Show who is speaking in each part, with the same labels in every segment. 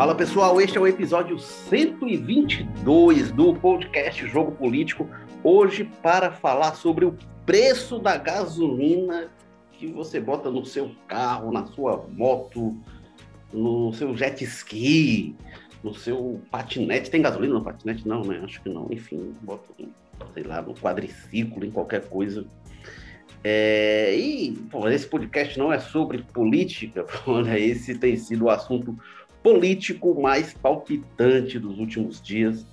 Speaker 1: Fala pessoal, este é o episódio 122 do podcast Jogo Político. Hoje para falar sobre o preço da gasolina que você bota no seu carro, na sua moto, no seu jet ski, no seu patinete. Tem gasolina no patinete? Não, né? Acho que não. Enfim, bota, sei lá, no quadriciclo, em qualquer coisa. É, e pô, esse podcast não é sobre política, olha, esse tem sido o assunto político mais palpitante dos últimos dias.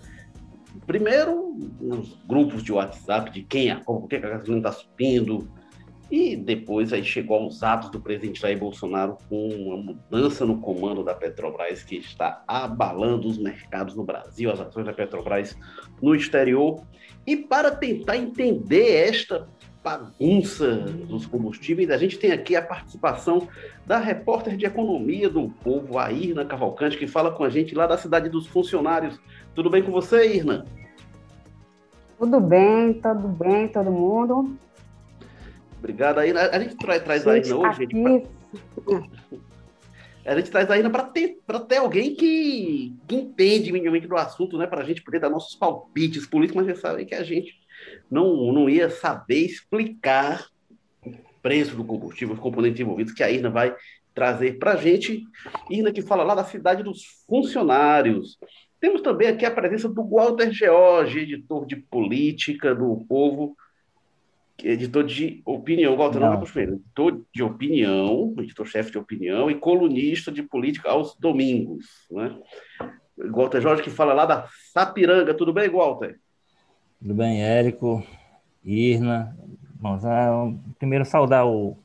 Speaker 1: Primeiro, nos grupos de WhatsApp de quem é, por que a gasolina está subindo, e depois aí chegou aos atos do presidente Jair Bolsonaro com uma mudança no comando da Petrobras que está abalando os mercados no Brasil, as ações da Petrobras no exterior. E para tentar entender esta bagunça dos combustíveis, a gente tem aqui a participação da repórter de economia do povo, a Irna Cavalcante, que fala com a gente lá da cidade dos funcionários. Tudo bem com você, Irna?
Speaker 2: Tudo bem, tudo bem, todo mundo.
Speaker 1: Obrigado, aí. A gente traz, traz a Aina hoje, gente, pra... A gente traz a Aina para ter, ter alguém que, que entende minimamente do assunto, né? Para a gente poder dar nossos palpites políticos, mas você sabe que a gente não, não ia saber explicar o preço do combustível, os componentes envolvidos, que a Irna vai trazer para a gente. Irna que fala lá da cidade dos funcionários. Temos também aqui a presença do Walter George, editor de política do Povo editor de opinião, Walter não, não é editor de opinião, editor-chefe de opinião e colunista de política aos domingos, né? Walter Jorge que fala lá da Sapiranga, tudo bem, Walter?
Speaker 3: Tudo bem, Érico, Irna, Bom, primeiro saudar o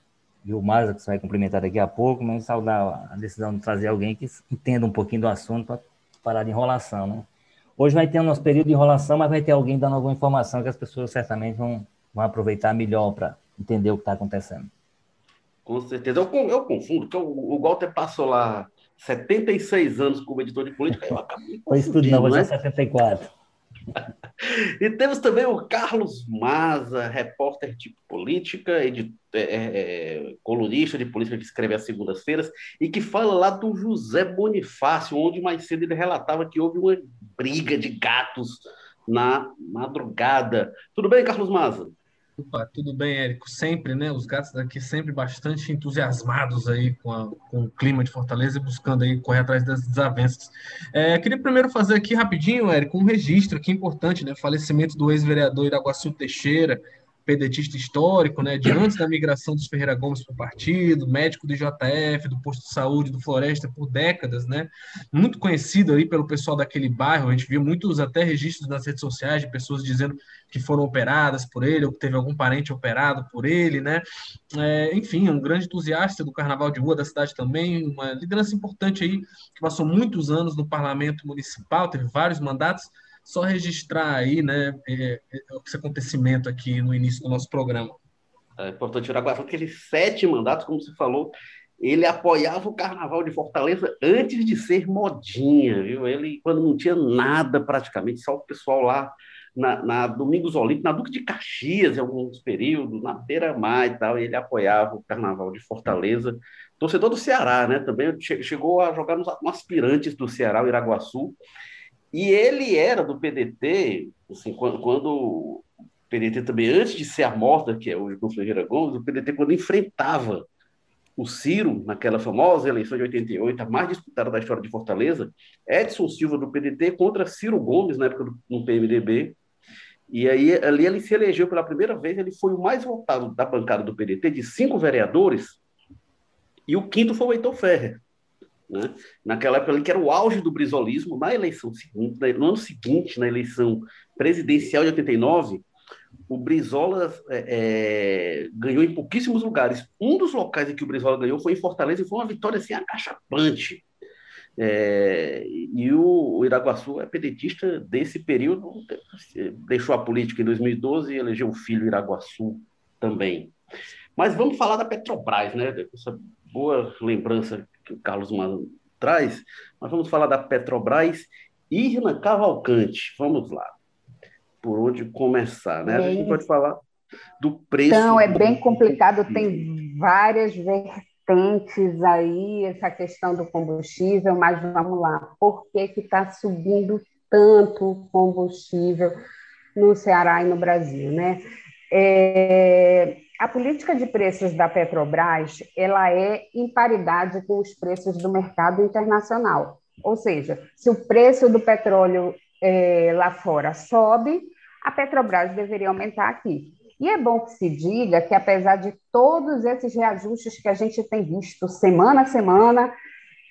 Speaker 3: Gilmar, que você vai cumprimentar daqui a pouco, mas saudar a decisão de trazer alguém que entenda um pouquinho do assunto para parar de enrolação, né? Hoje vai ter o nosso período de enrolação, mas vai ter alguém dando alguma informação que as pessoas certamente vão vão aproveitar melhor para entender o que está acontecendo.
Speaker 1: Com certeza. Eu, eu confundo, porque o, o Walter passou lá 76 anos como editor de política, eu acabei
Speaker 3: Foi isso tudo, não, né? 74.
Speaker 1: E temos também o Carlos Maza, repórter de política, editor, é, é, é, colunista de política que escreve às segundas-feiras e que fala lá do José Bonifácio, onde mais cedo ele relatava que houve uma briga de gatos na madrugada. Tudo bem, Carlos Maza?
Speaker 4: Opa, tudo bem, Érico? Sempre, né? Os gatos daqui sempre bastante entusiasmados aí com, a, com o clima de Fortaleza e buscando aí correr atrás das desavenças. É, queria primeiro fazer aqui rapidinho, Érico, um registro aqui importante, né? Falecimento do ex-vereador Iraguaçu Teixeira, pedetista histórico, né, de antes da migração dos Ferreira Gomes para o partido, médico do IJF, do posto de saúde do Floresta por décadas, né, muito conhecido aí pelo pessoal daquele bairro, a gente viu muitos até registros nas redes sociais de pessoas dizendo que foram operadas por ele, ou que teve algum parente operado por ele, né, é, enfim, um grande entusiasta do carnaval de rua da cidade também, uma liderança importante aí, que passou muitos anos no parlamento municipal, teve vários mandatos, só registrar aí, né, é, é, esse acontecimento aqui no início do nosso programa.
Speaker 1: É importante tirar agora aqueles sete mandatos, como você falou, ele apoiava o Carnaval de Fortaleza antes de ser modinha, viu? Ele, quando não tinha nada praticamente, só o pessoal lá na, na Domingos Olímpicos, na Duque de Caxias, em alguns períodos, na Beira-Mar e tal, ele apoiava o Carnaval de Fortaleza. Torcedor do Ceará, né? Também chegou a jogar nos aspirantes do Ceará, o Iraguaçu, e ele era do PDT, assim, quando, quando o PDT também, antes de ser a morta, que é o com Ferreira Gomes, o PDT, quando enfrentava o Ciro, naquela famosa eleição de 88, a mais disputada da história de Fortaleza, Edson Silva do PDT contra Ciro Gomes, na época do no PMDB. E aí, ali ele se elegeu pela primeira vez, ele foi o mais votado da bancada do PDT, de cinco vereadores, e o quinto foi o Heitor Ferrer. Né? Naquela época que era o auge do brisolismo, na eleição seguinte, no ano seguinte, na eleição presidencial de 89, o Brizola é, é, ganhou em pouquíssimos lugares. Um dos locais em que o Brizola ganhou foi em Fortaleza e foi uma vitória assim, acachapante. É, e o, o Iraguaçu é pedetista desse período, deixou a política em 2012 e elegeu o filho Iraguaçu também. Mas vamos falar da Petrobras, né? Essa boa lembrança que o Carlos Mano traz, mas vamos falar da Petrobras. Irna Cavalcante, vamos lá. Por onde começar, né? A gente pode falar do preço.
Speaker 2: Então, é bem complicado, tem várias vertentes vertentes aí, essa questão do combustível, mas vamos lá, por que está subindo tanto o combustível no Ceará e no Brasil, né? É, a política de preços da Petrobras ela é em paridade com os preços do mercado internacional. Ou seja, se o preço do petróleo é, lá fora sobe, a Petrobras deveria aumentar aqui. E é bom que se diga que, apesar de todos esses reajustes que a gente tem visto semana a semana,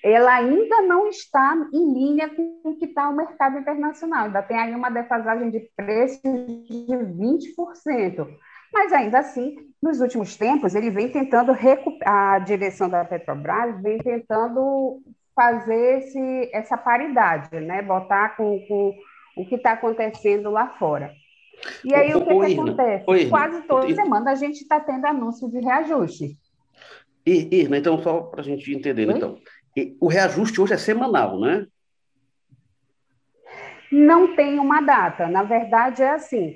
Speaker 2: ela ainda não está em linha com o que está o mercado internacional. Ainda tem aí uma defasagem de preços de 20%. Mas ainda assim, nos últimos tempos, ele vem tentando a direção da Petrobras vem tentando fazer esse, essa paridade, né? botar com, com o que está acontecendo lá fora. E aí, o que, que acontece? Oi, Quase toda semana a gente está tendo anúncio de reajuste.
Speaker 1: Irna, então, só para a gente entender, Oi? então, o reajuste hoje é semanal, né?
Speaker 2: Não tem uma data. Na verdade, é assim: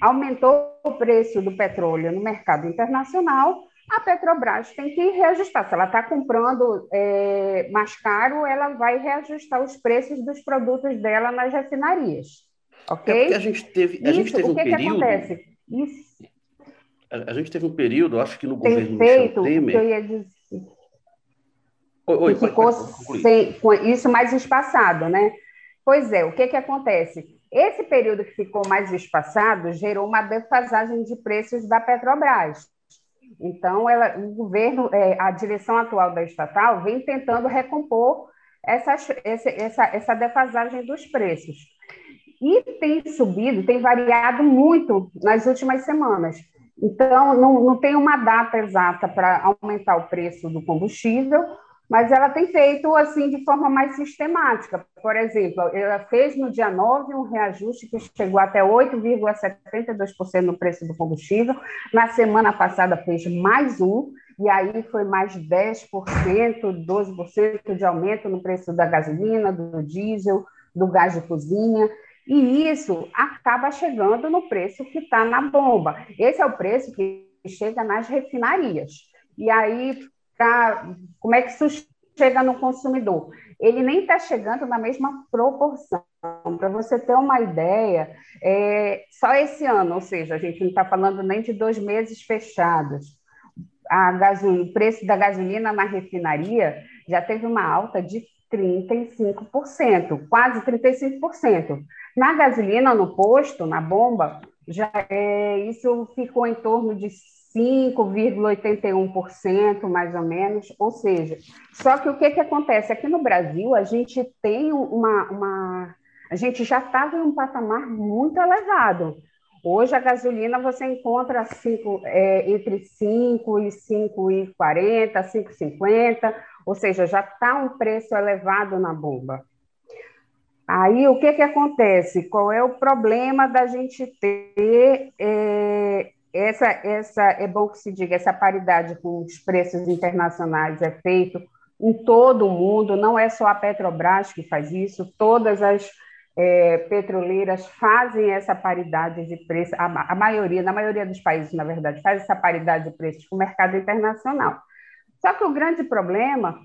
Speaker 2: aumentou o preço do petróleo no mercado internacional, a Petrobras tem que reajustar. Se ela está comprando é, mais caro, ela vai reajustar os preços dos produtos dela nas refinarias. Ok? É
Speaker 1: porque a gente teve, a Isso, gente teve um que período. Acontece? A, a, gente teve um período, acho que no
Speaker 2: Tem
Speaker 1: governo
Speaker 2: feito, Temer. Que eu ia dizer. Oi, oi, ficou sem, com isso mais espaçado, né? Pois é, o que, que acontece? Esse período que ficou mais espaçado gerou uma defasagem de preços da Petrobras. Então, ela, o governo, é, a direção atual da estatal vem tentando recompor essa, essa, essa defasagem dos preços e tem subido, tem variado muito nas últimas semanas. Então, não, não tem uma data exata para aumentar o preço do combustível, mas ela tem feito assim de forma mais sistemática. Por exemplo, ela fez no dia 9 um reajuste que chegou até 8,72% no preço do combustível. Na semana passada fez mais um, e aí foi mais 10%, 12% de aumento no preço da gasolina, do diesel, do gás de cozinha e isso acaba chegando no preço que está na bomba. Esse é o preço que chega nas refinarias. E aí, como é que isso chega no consumidor? Ele nem está chegando na mesma proporção. Para você ter uma ideia, é, só esse ano, ou seja, a gente não está falando nem de dois meses fechados, a gasolina, o preço da gasolina na refinaria já teve uma alta de 35%, quase 35%. Na gasolina, no posto, na bomba, já é, isso ficou em torno de 5,81%, mais ou menos. Ou seja, só que o que, que acontece? Aqui no Brasil, a gente tem uma. uma a gente já estava em um patamar muito elevado. Hoje a gasolina você encontra cinco, é, entre 5 e 5,40, 5,50, ou seja, já está um preço elevado na bomba. Aí o que, que acontece? Qual é o problema da gente ter é, essa, essa, é bom que se diga, essa paridade com os preços internacionais é feito em todo o mundo, não é só a Petrobras que faz isso, todas as é, petroleiras fazem essa paridade de preço, a, a, maioria, na maioria dos países, na verdade, faz essa paridade de preços com o mercado internacional. Só que o grande problema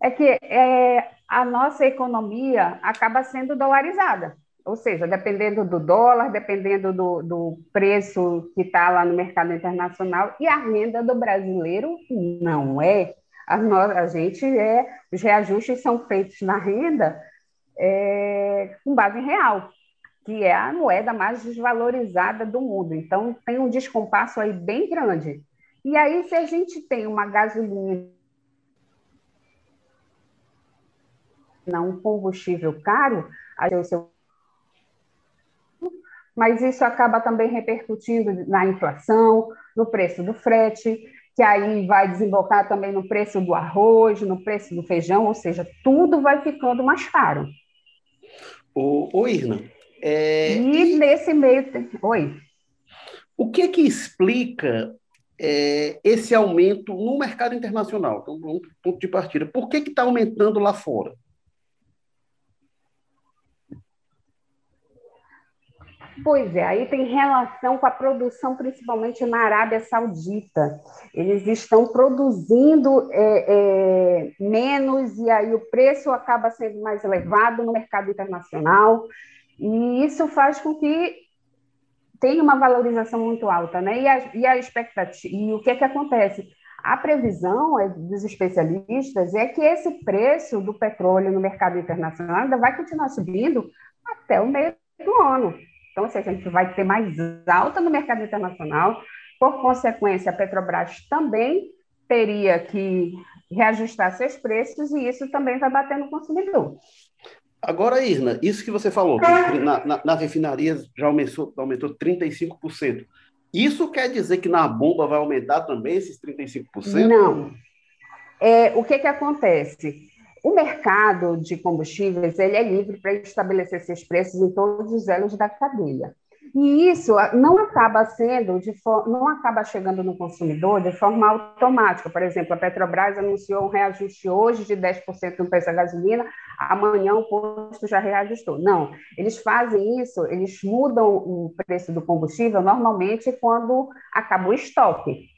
Speaker 2: é que é, a nossa economia acaba sendo dolarizada. Ou seja, dependendo do dólar, dependendo do, do preço que está lá no mercado internacional, e a renda do brasileiro não é. A, a gente é, os reajustes são feitos na renda é, com base em real, que é a moeda mais desvalorizada do mundo. Então, tem um descompasso aí bem grande. E aí, se a gente tem uma gasolina, um combustível caro, o seu mas isso acaba também repercutindo na inflação, no preço do frete, que aí vai desembocar também no preço do arroz, no preço do feijão, ou seja, tudo vai ficando mais caro.
Speaker 1: Ô, ô Irna. É...
Speaker 2: E nesse meio. Oi.
Speaker 1: O que que explica é, esse aumento no mercado internacional? Então, um ponto de partida. Por que está aumentando lá fora?
Speaker 2: Pois é, aí tem relação com a produção, principalmente na Arábia Saudita. Eles estão produzindo é, é, menos e aí o preço acaba sendo mais elevado no mercado internacional, e isso faz com que tenha uma valorização muito alta, né? E a, e a expectativa, e o que é que acontece? A previsão é, dos especialistas é que esse preço do petróleo no mercado internacional ainda vai continuar subindo até o meio do ano. Então, seja, a gente vai ter mais alta no mercado internacional. Por consequência, a Petrobras também teria que reajustar seus preços e isso também vai bater no consumidor.
Speaker 1: Agora, Irna, isso que você falou, que na, na, nas refinarias já aumentou, aumentou 35%. Isso quer dizer que na bomba vai aumentar também esses 35%?
Speaker 2: Não. É, o que, que acontece? O mercado de combustíveis ele é livre para estabelecer seus preços em todos os elos da cadeia. E isso não acaba sendo, de não acaba chegando no consumidor de forma automática. Por exemplo, a Petrobras anunciou um reajuste hoje de 10% no preço da gasolina, amanhã o posto já reajustou. Não, eles fazem isso, eles mudam o preço do combustível normalmente quando acaba o estoque.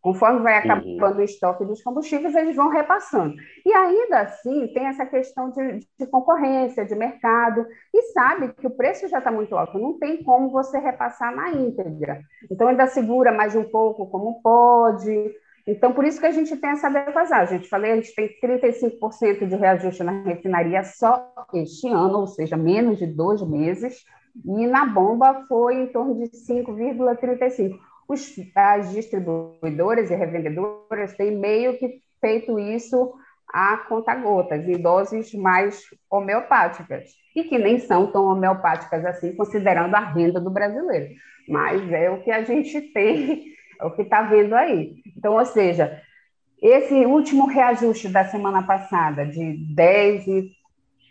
Speaker 2: Conforme vai acabando uhum. o estoque dos combustíveis, eles vão repassando. E ainda assim, tem essa questão de, de concorrência, de mercado, e sabe que o preço já está muito alto, não tem como você repassar na íntegra. Então, ainda segura mais um pouco como pode. Então, por isso que a gente tem essa defasagem. A gente falei, a gente tem 35% de reajuste na refinaria só este ano, ou seja, menos de dois meses, e na bomba foi em torno de 5,35% os, as distribuidoras e revendedoras têm meio que feito isso a conta-gotas, em doses mais homeopáticas, e que nem são tão homeopáticas assim, considerando a renda do brasileiro. Mas é o que a gente tem, é o que está vendo aí. Então, ou seja, esse último reajuste da semana passada, de 10 e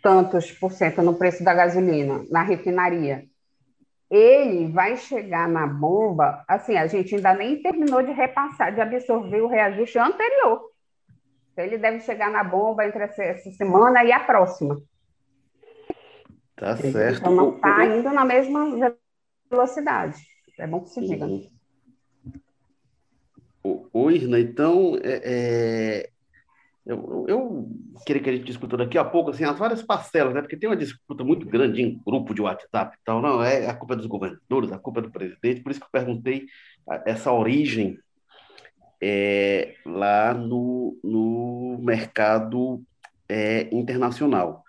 Speaker 2: tantos por cento no preço da gasolina na refinaria, ele vai chegar na bomba, assim, a gente ainda nem terminou de repassar, de absorver o reajuste anterior. Então, ele deve chegar na bomba entre essa semana e a próxima.
Speaker 1: Tá certo.
Speaker 2: Então, não está indo na mesma velocidade. É bom que se diga.
Speaker 1: Oi, Irna, então, é, é, eu, eu, queria que a gente discuta daqui a pouco assim, as várias parcelas, né? porque tem uma disputa muito grande em grupo de WhatsApp e tal. Não, é a culpa dos governadores, a culpa do presidente. Por isso que eu perguntei essa origem é, lá no, no mercado é, internacional.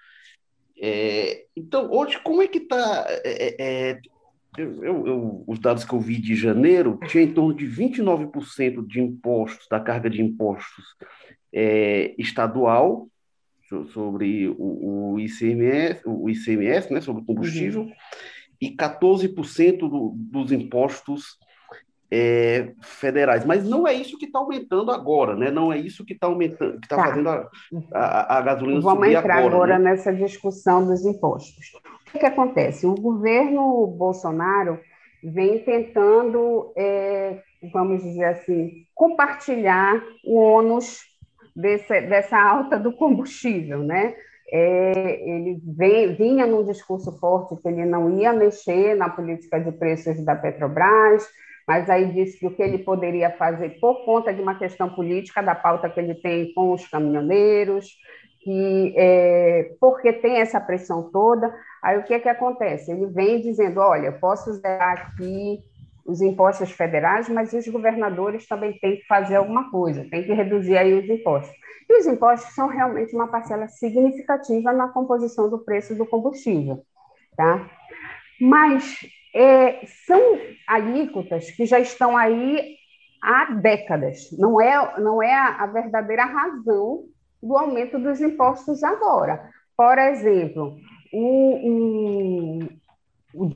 Speaker 1: É, então, hoje, como é que está. É, é, eu, eu, os dados que eu vi de janeiro, tinha em torno de 29% de impostos, da carga de impostos é, estadual sobre o, o, ICMS, o ICMS, né, sobre o combustível, uhum. e 14% do, dos impostos é, federais. Mas não é isso que está aumentando agora, né? Não é isso que está aumentando, que está tá. fazendo a, a, a gasolina
Speaker 2: Vamos
Speaker 1: subir
Speaker 2: entrar
Speaker 1: agora,
Speaker 2: agora
Speaker 1: né?
Speaker 2: nessa discussão dos impostos. O que, que acontece? O governo Bolsonaro vem tentando, é, vamos dizer assim, compartilhar o ônus desse, dessa alta do combustível, né? É, ele vem, vinha num discurso forte que ele não ia mexer na política de preços da Petrobras, mas aí disse que o que ele poderia fazer por conta de uma questão política, da pauta que ele tem com os caminhoneiros, que é, porque tem essa pressão toda, aí o que é que acontece? Ele vem dizendo, olha, posso usar aqui os impostos federais, mas os governadores também têm que fazer alguma coisa, tem que reduzir aí os impostos. E os impostos são realmente uma parcela significativa na composição do preço do combustível, tá? Mas é, são alíquotas que já estão aí há décadas, não é, não é a, a verdadeira razão do aumento dos impostos agora. Por exemplo, o, o, o,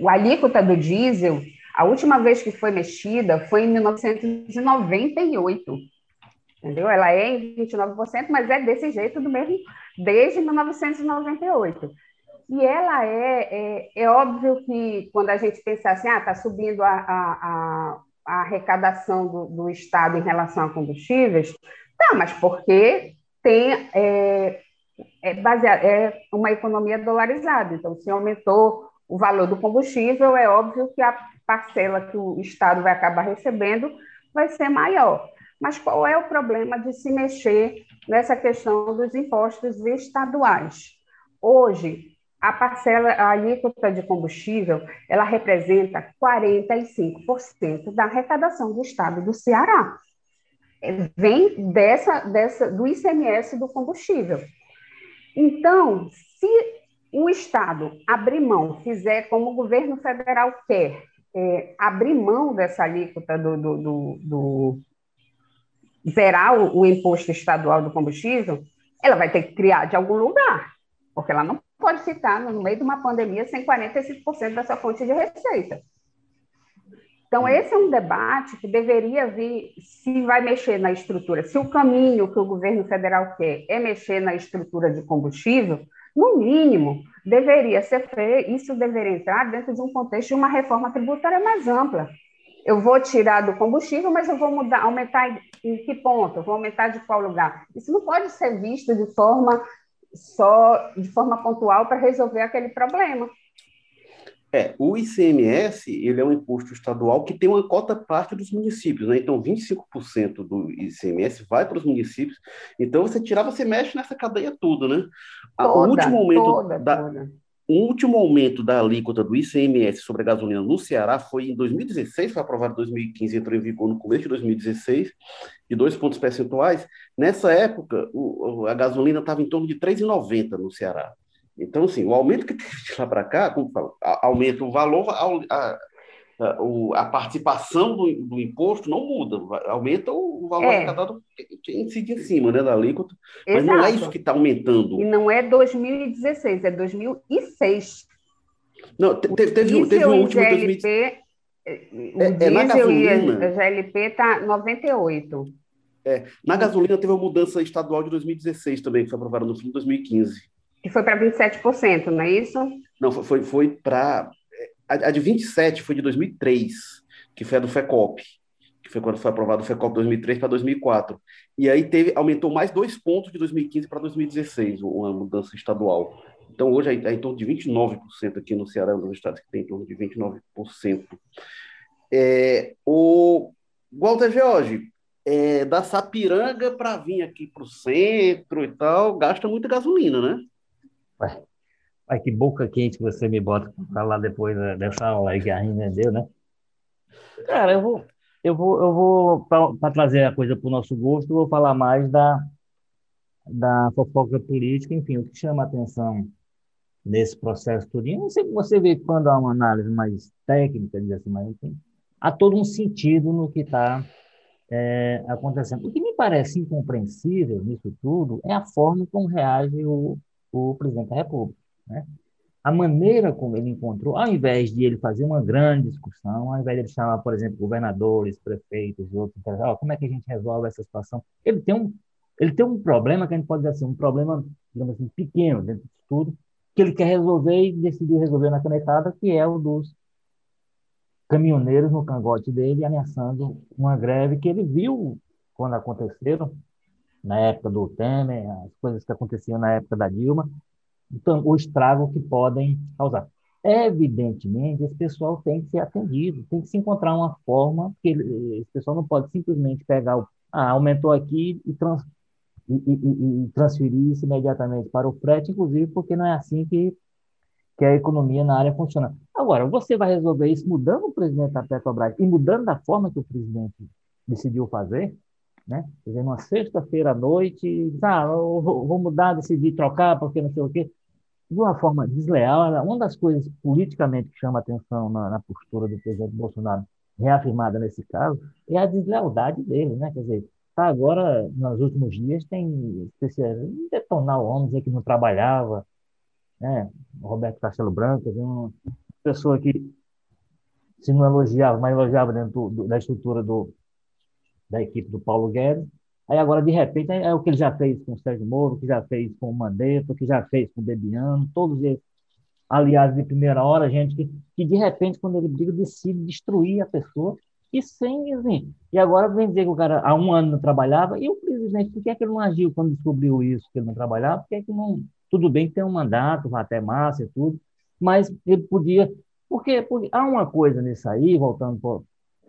Speaker 2: o alíquota do diesel a última vez que foi mexida foi em 1998. Entendeu? Ela é em 29%, mas é desse jeito do mesmo desde 1998. E ela é, é, é óbvio que quando a gente pensa assim, ah, está subindo a, a, a arrecadação do, do, Estado em relação a combustíveis, tá, mas porque tem é, é, baseado, é uma economia dolarizada. Então, se aumentou o valor do combustível, é óbvio que a parcela que o Estado vai acabar recebendo vai ser maior. Mas qual é o problema de se mexer nessa questão dos impostos estaduais? Hoje, a parcela, a alíquota de combustível, ela representa 45% da arrecadação do estado do Ceará. É, vem dessa, dessa, do ICMS do combustível. Então, se o Estado abrir mão, fizer como o governo federal quer, é, abrir mão dessa alíquota do, do, do, do zerar o, o imposto estadual do combustível, ela vai ter que criar de algum lugar, porque ela não pode ficar no meio de uma pandemia sem 45% da sua fonte de receita. Então, esse é um debate que deveria vir, se vai mexer na estrutura, se o caminho que o governo federal quer é mexer na estrutura de combustível, no mínimo, deveria ser feito, isso deveria entrar dentro de um contexto de uma reforma tributária mais ampla. Eu vou tirar do combustível, mas eu vou mudar, aumentar em que ponto? Eu vou aumentar de qual lugar? Isso não pode ser visto de forma só de forma pontual para resolver aquele problema.
Speaker 1: É, o ICMS, ele é um imposto estadual que tem uma cota parte dos municípios, né? Então, 25% do ICMS vai para os municípios. Então, você tirar, você mexe nessa cadeia toda, né? Toda, o último aumento toda, da, toda. O último aumento da alíquota do ICMS sobre a gasolina no Ceará foi em 2016, foi aprovado em 2015, entrou em vigor no começo de 2016, de dois pontos percentuais. Nessa época, o, a gasolina estava em torno de R$ 3,90 no Ceará. Então, assim, o aumento que teve de lá para cá, como falo, aumenta o valor, a, a, a participação do, do, imposto não muda, aumenta o valor é. arrecadado que incide em cima né, da alíquota, mas não é isso que está aumentando.
Speaker 2: E não é 2016, é 2006.
Speaker 1: Não, teve, teve, teve o último...
Speaker 2: GLP, 2000... é, é, na gasolina... A GLP está 98.
Speaker 1: É, na gasolina teve uma mudança estadual de 2016 também, que foi aprovada no fim de 2015.
Speaker 2: Que foi para 27%, não é isso?
Speaker 1: Não, foi, foi, para. A, de 27 foi de 2003, que foi a do FECOP, que foi quando foi aprovado o FECOP 2003 para 2004. E aí teve, aumentou mais dois pontos de 2015 para 2016, uma mudança estadual. Então, hoje é, em torno de 29% aqui no Ceará, um dos estados que tem em torno de 29%. É, o Walter George, é, da Sapiranga para vir aqui para o centro e tal, gasta muita gasolina, né?
Speaker 3: Ué, que boca quente que você me bota para falar depois dessa aula que a Rina deu, né? Cara, eu vou, eu vou, eu vou para trazer a coisa para o nosso gosto, vou falar mais da, da fofoca política, enfim, o que chama a atenção nesse processo tudinho. Você, você vê quando há uma análise mais técnica, assim, mas enfim, há todo um sentido no que está é, acontecendo. O que me parece incompreensível nisso tudo é a forma como reage o, o presidente da República. Né? A maneira como ele encontrou, ao invés de ele fazer uma grande discussão, ao invés de ele chamar, por exemplo, governadores, prefeitos e outros, oh, como é que a gente resolve essa situação? Ele tem um, ele tem um problema que a gente pode dizer assim, um problema, digamos assim, pequeno dentro disso tudo, que ele quer resolver e decidiu resolver na canetada, que é o dos caminhoneiros no cangote dele, ameaçando uma greve que ele viu quando aconteceram, na época do Temer, as coisas que aconteciam na época da Dilma, então, o estrago que podem causar. Evidentemente, esse pessoal tem que ser atendido, tem que se encontrar uma forma, que esse pessoal não pode simplesmente pegar o. Ah, aumentou aqui e, trans, e, e, e transferir isso imediatamente para o frete, inclusive porque não é assim que, que a economia na área funciona. Agora, você vai resolver isso mudando o presidente da Petrobras e mudando da forma que o presidente decidiu fazer? Né? Dizer, numa sexta-feira à noite, ah, vou mudar, decidir trocar, porque não sei o quê. De uma forma desleal, uma das coisas politicamente que chama atenção na, na postura do presidente Bolsonaro, reafirmada nesse caso, é a deslealdade dele, né? Quer dizer, tá agora, nos últimos dias, tem detonar o homem, dizer que não trabalhava, né? Roberto Castelo Branco, uma pessoa que se não elogiava, mas elogiava dentro do, da estrutura do, da equipe do Paulo Guedes. Aí agora, de repente, é, o que ele já fez com o Sérgio Moro, que já fez com o Mandetta, que já fez com o Bebiano, todos eles aliados de primeira hora, gente que, que de repente, quando ele briga, decide destruir a pessoa e sem, assim, e agora vem dizer que o cara há um ano não trabalhava, e o presidente, por que, é que ele não agiu quando descobriu isso, que ele não trabalhava, por que, é que não, tudo bem que tem um mandato, vai até massa e tudo, mas ele podia. Porque, porque há uma coisa nisso aí, voltando, por,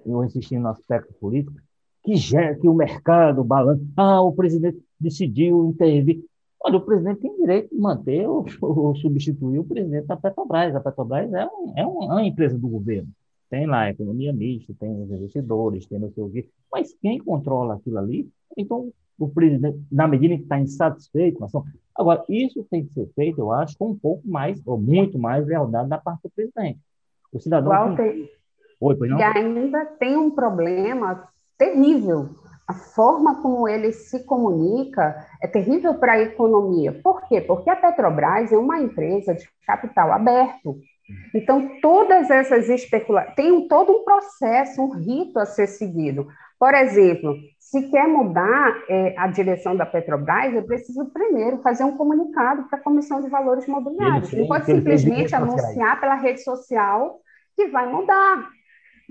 Speaker 3: eu insistindo no aspecto político, que, gera, que o mercado balança. Ah, o presidente decidiu intervir. Olha, o presidente tem direito de manter ou, ou substituir o presidente da Petrobras. A Petrobras é, um, é uma empresa do governo. Tem lá a economia mista, tem os investidores, tem não sei o quê. Mas quem controla aquilo ali, então o presidente, na medida em que está insatisfeito com a ação. Agora, isso tem que ser feito, eu acho, com um pouco mais, ou muito mais lealdade da parte do presidente. O cidadão.
Speaker 2: Walter, tem... Oi, pois não? E ainda tem um problema terrível a forma como ele se comunica é terrível para a economia. Por quê? Porque a Petrobras é uma empresa de capital aberto. Então, todas essas especulações. Tem um, todo um processo, um rito a ser seguido. Por exemplo, se quer mudar é, a direção da Petrobras, eu preciso primeiro fazer um comunicado para a Comissão de Valores Mobiliários. Não pode simplesmente anunciar pela rede social que vai mudar.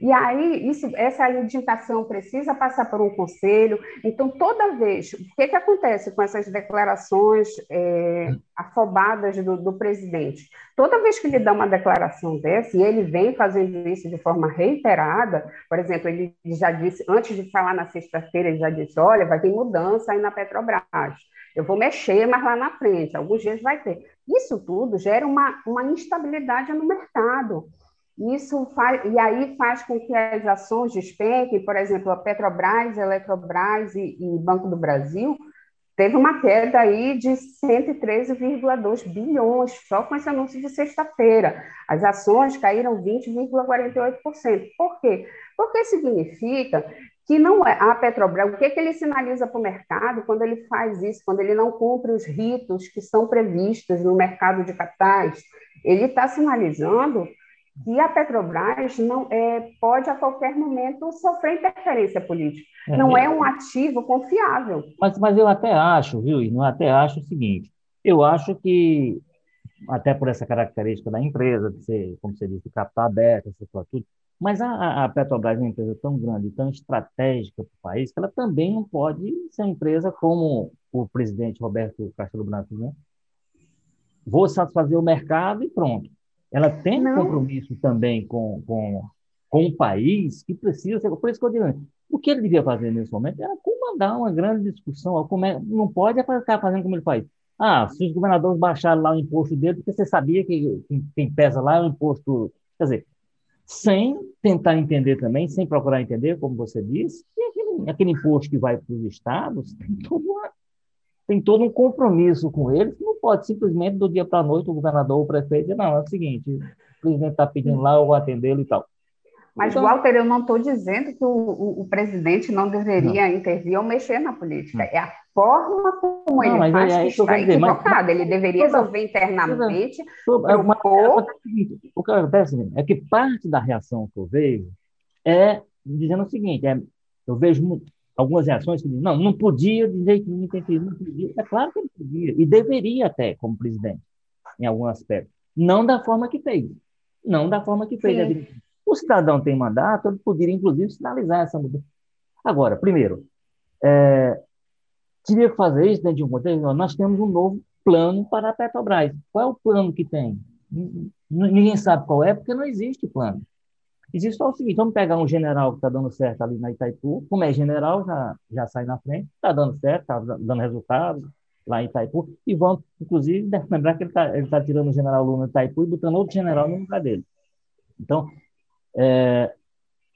Speaker 2: E aí, isso, essa indicação precisa passar por um conselho. Então, toda vez, o que, que acontece com essas declarações é, afobadas do, do, presidente? Toda vez que ele dá uma declaração dessa, e ele vem fazendo isso de forma reiterada, por exemplo, ele já disse, antes de falar na sexta-feira, ele já disse: olha, vai ter mudança aí na Petrobras. Eu vou mexer, mas lá na frente, alguns dias vai ter. Isso tudo gera uma, uma instabilidade no mercado. Isso faz, e aí faz com que as ações despenquem, por exemplo, a Petrobras, a Eletrobras e, e Banco do Brasil, teve uma queda aí de 113,2 bilhões, só com esse anúncio de sexta-feira. As ações caíram 20,48%. Por quê? Porque significa que não é a Petrobras, o que, que ele sinaliza para o mercado quando ele faz isso, quando ele não cumpre os ritos que são previstos no mercado de capitais? Ele está sinalizando que a Petrobras não é, pode a qualquer momento sofrer interferência política. É, não é um ativo confiável.
Speaker 3: Mas, mas eu até acho, viu, eu até acho o seguinte, eu acho que, até por essa característica da empresa, de ser, como você disse, capital aberto, essa coisa tudo, mas a, a Petrobras é uma empresa tão grande, tão estratégica para o país, que ela também não pode ser uma empresa como o presidente Roberto Castelo Branco, né? Vou satisfazer o mercado e pronto ela tem um compromisso também com, com, com o país que precisa ser. Por isso que eu digo, o que ele devia fazer nesse momento era comandar uma grande discussão. Não pode ficar fazendo como ele faz. Ah, se os governadores baixaram lá o imposto dele, porque você sabia que quem pesa lá é o imposto. Quer dizer, sem tentar entender também, sem procurar entender, como você disse, aquele, aquele imposto que vai para os estados tem toda uma tem todo um compromisso com eles, não pode simplesmente do dia para a noite o governador ou o prefeito dizer, não, é o seguinte, o presidente está pedindo lá, eu vou atendê-lo e tal.
Speaker 2: Mas, então, Walter, eu não estou dizendo que o, o, o, presidente não deveria não. intervir ou mexer na política. É a forma como não, ele faz é, que está dizer, equivocado. Mas, ele deveria resolver internamente.
Speaker 3: Sobre, uma, o que acontece é que parte da reação que eu vejo é dizendo o seguinte, é, eu vejo algumas reações que dizem, não, não podia de jeito nenhum interferir, não podia. É claro que ele podia, e deveria até, como presidente, em algum aspecto. Não da forma que fez. Não da forma que fez. O cidadão tem mandato, ele poderia, inclusive, sinalizar essa mudança. Agora, primeiro, é, teria que fazer isso dentro de um contexto. Nós temos um novo plano para a Petrobras. Qual é o plano que tem? Ninguém sabe qual é, porque não existe plano. Existe só o seguinte: vamos pegar um general que está dando certo ali na Itaipu, como é general, já, já sai na frente, está dando certo, está dando resultado lá em Itaipu, e vamos, inclusive, lembrar que ele está ele tá tirando o general Lula de Itaipu e botando outro general no lugar dele. Então, é,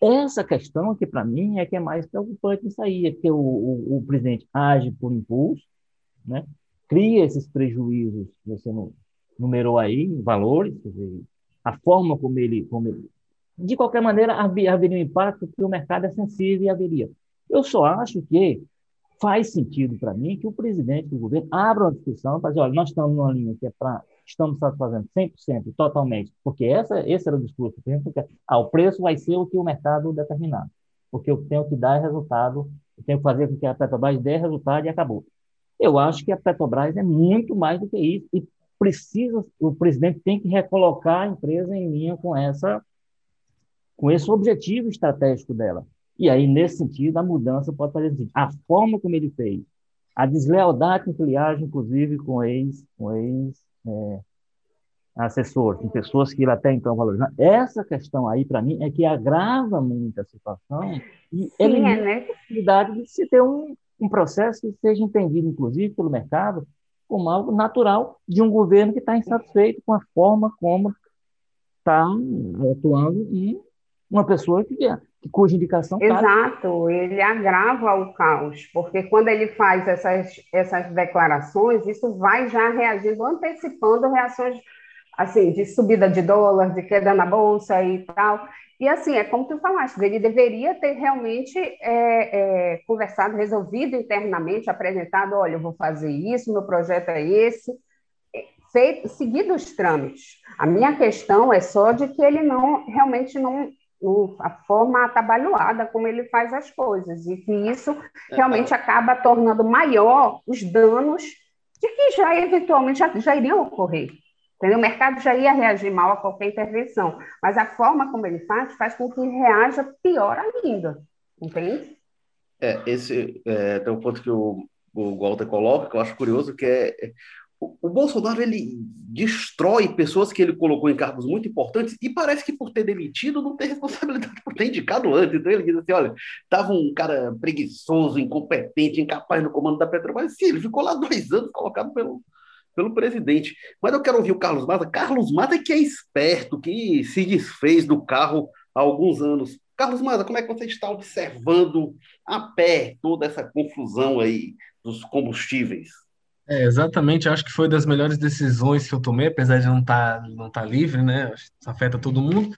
Speaker 3: essa questão que, para mim, é que é mais preocupante nisso aí, é que o, o, o presidente age por impulso, né? cria esses prejuízos, você numerou aí, valores, dizer, a forma como ele, como ele de qualquer maneira, haveria um impacto porque o mercado é sensível e haveria. Eu só acho que faz sentido para mim que o presidente do governo abra uma discussão para dizer, olha, nós estamos numa linha que é para estamos satisfazendo 100%, totalmente, porque essa, esse era o discurso do presidente, porque, ah, o preço vai ser o que o mercado determinar, porque eu tenho que dar resultado, eu tenho que fazer com que a Petrobras dê resultado e acabou. Eu acho que a Petrobras é muito mais do que isso e precisa, o presidente tem que recolocar a empresa em linha com essa com esse objetivo estratégico dela. E aí, nesse sentido, a mudança pode fazer assim, a forma como ele fez, a deslealdade que ele age, inclusive, com ex, com ex, é, assessor, com pessoas que ele até então valorizam. Essa questão aí, para mim, é que agrava muito a situação e Sim, elimina é, né? a possibilidade de se ter um, um processo que seja entendido, inclusive, pelo mercado, como algo natural de um governo que está insatisfeito com a forma como está atuando e uma pessoa que, que cuja indicação
Speaker 2: tá Exato, ele agrava o caos, porque quando ele faz essas, essas declarações, isso vai já reagindo, antecipando reações assim, de subida de dólar, de queda na bolsa e tal. E assim, é como tu falaste, ele deveria ter realmente é, é, conversado, resolvido internamente, apresentado, olha, eu vou fazer isso, meu projeto é esse, feito, seguido os trâmites. A minha questão é só de que ele não, realmente não, não a forma atabalhoada como ele faz as coisas, e que isso realmente acaba tornando maior os danos de que já eventualmente já, já iriam ocorrer. Entendeu? O mercado já ia reagir mal a qualquer intervenção, mas a forma como ele faz faz com que reaja pior ainda, entende?
Speaker 1: É, esse é, tem um ponto que o, o Walter coloca, que eu acho curioso, que é, é o, Bolsonaro ele destrói pessoas que ele colocou em cargos muito importantes e parece que por ter demitido não tem responsabilidade por ter indicado antes. Então ele diz assim, olha, estava um cara preguiçoso, incompetente, incapaz no comando da Petrobras. Sim, ele ficou lá dois anos colocado pelo, pelo presidente. Mas eu quero ouvir o Carlos Maza. Carlos Maza que é esperto, que se desfez do carro há alguns anos. Carlos Maza, como é que você está observando a pé toda essa confusão aí dos combustíveis?
Speaker 4: É, exatamente, acho que foi das melhores decisões que eu tomei, apesar de não estar tá, não tá livre, né? Isso afeta todo mundo.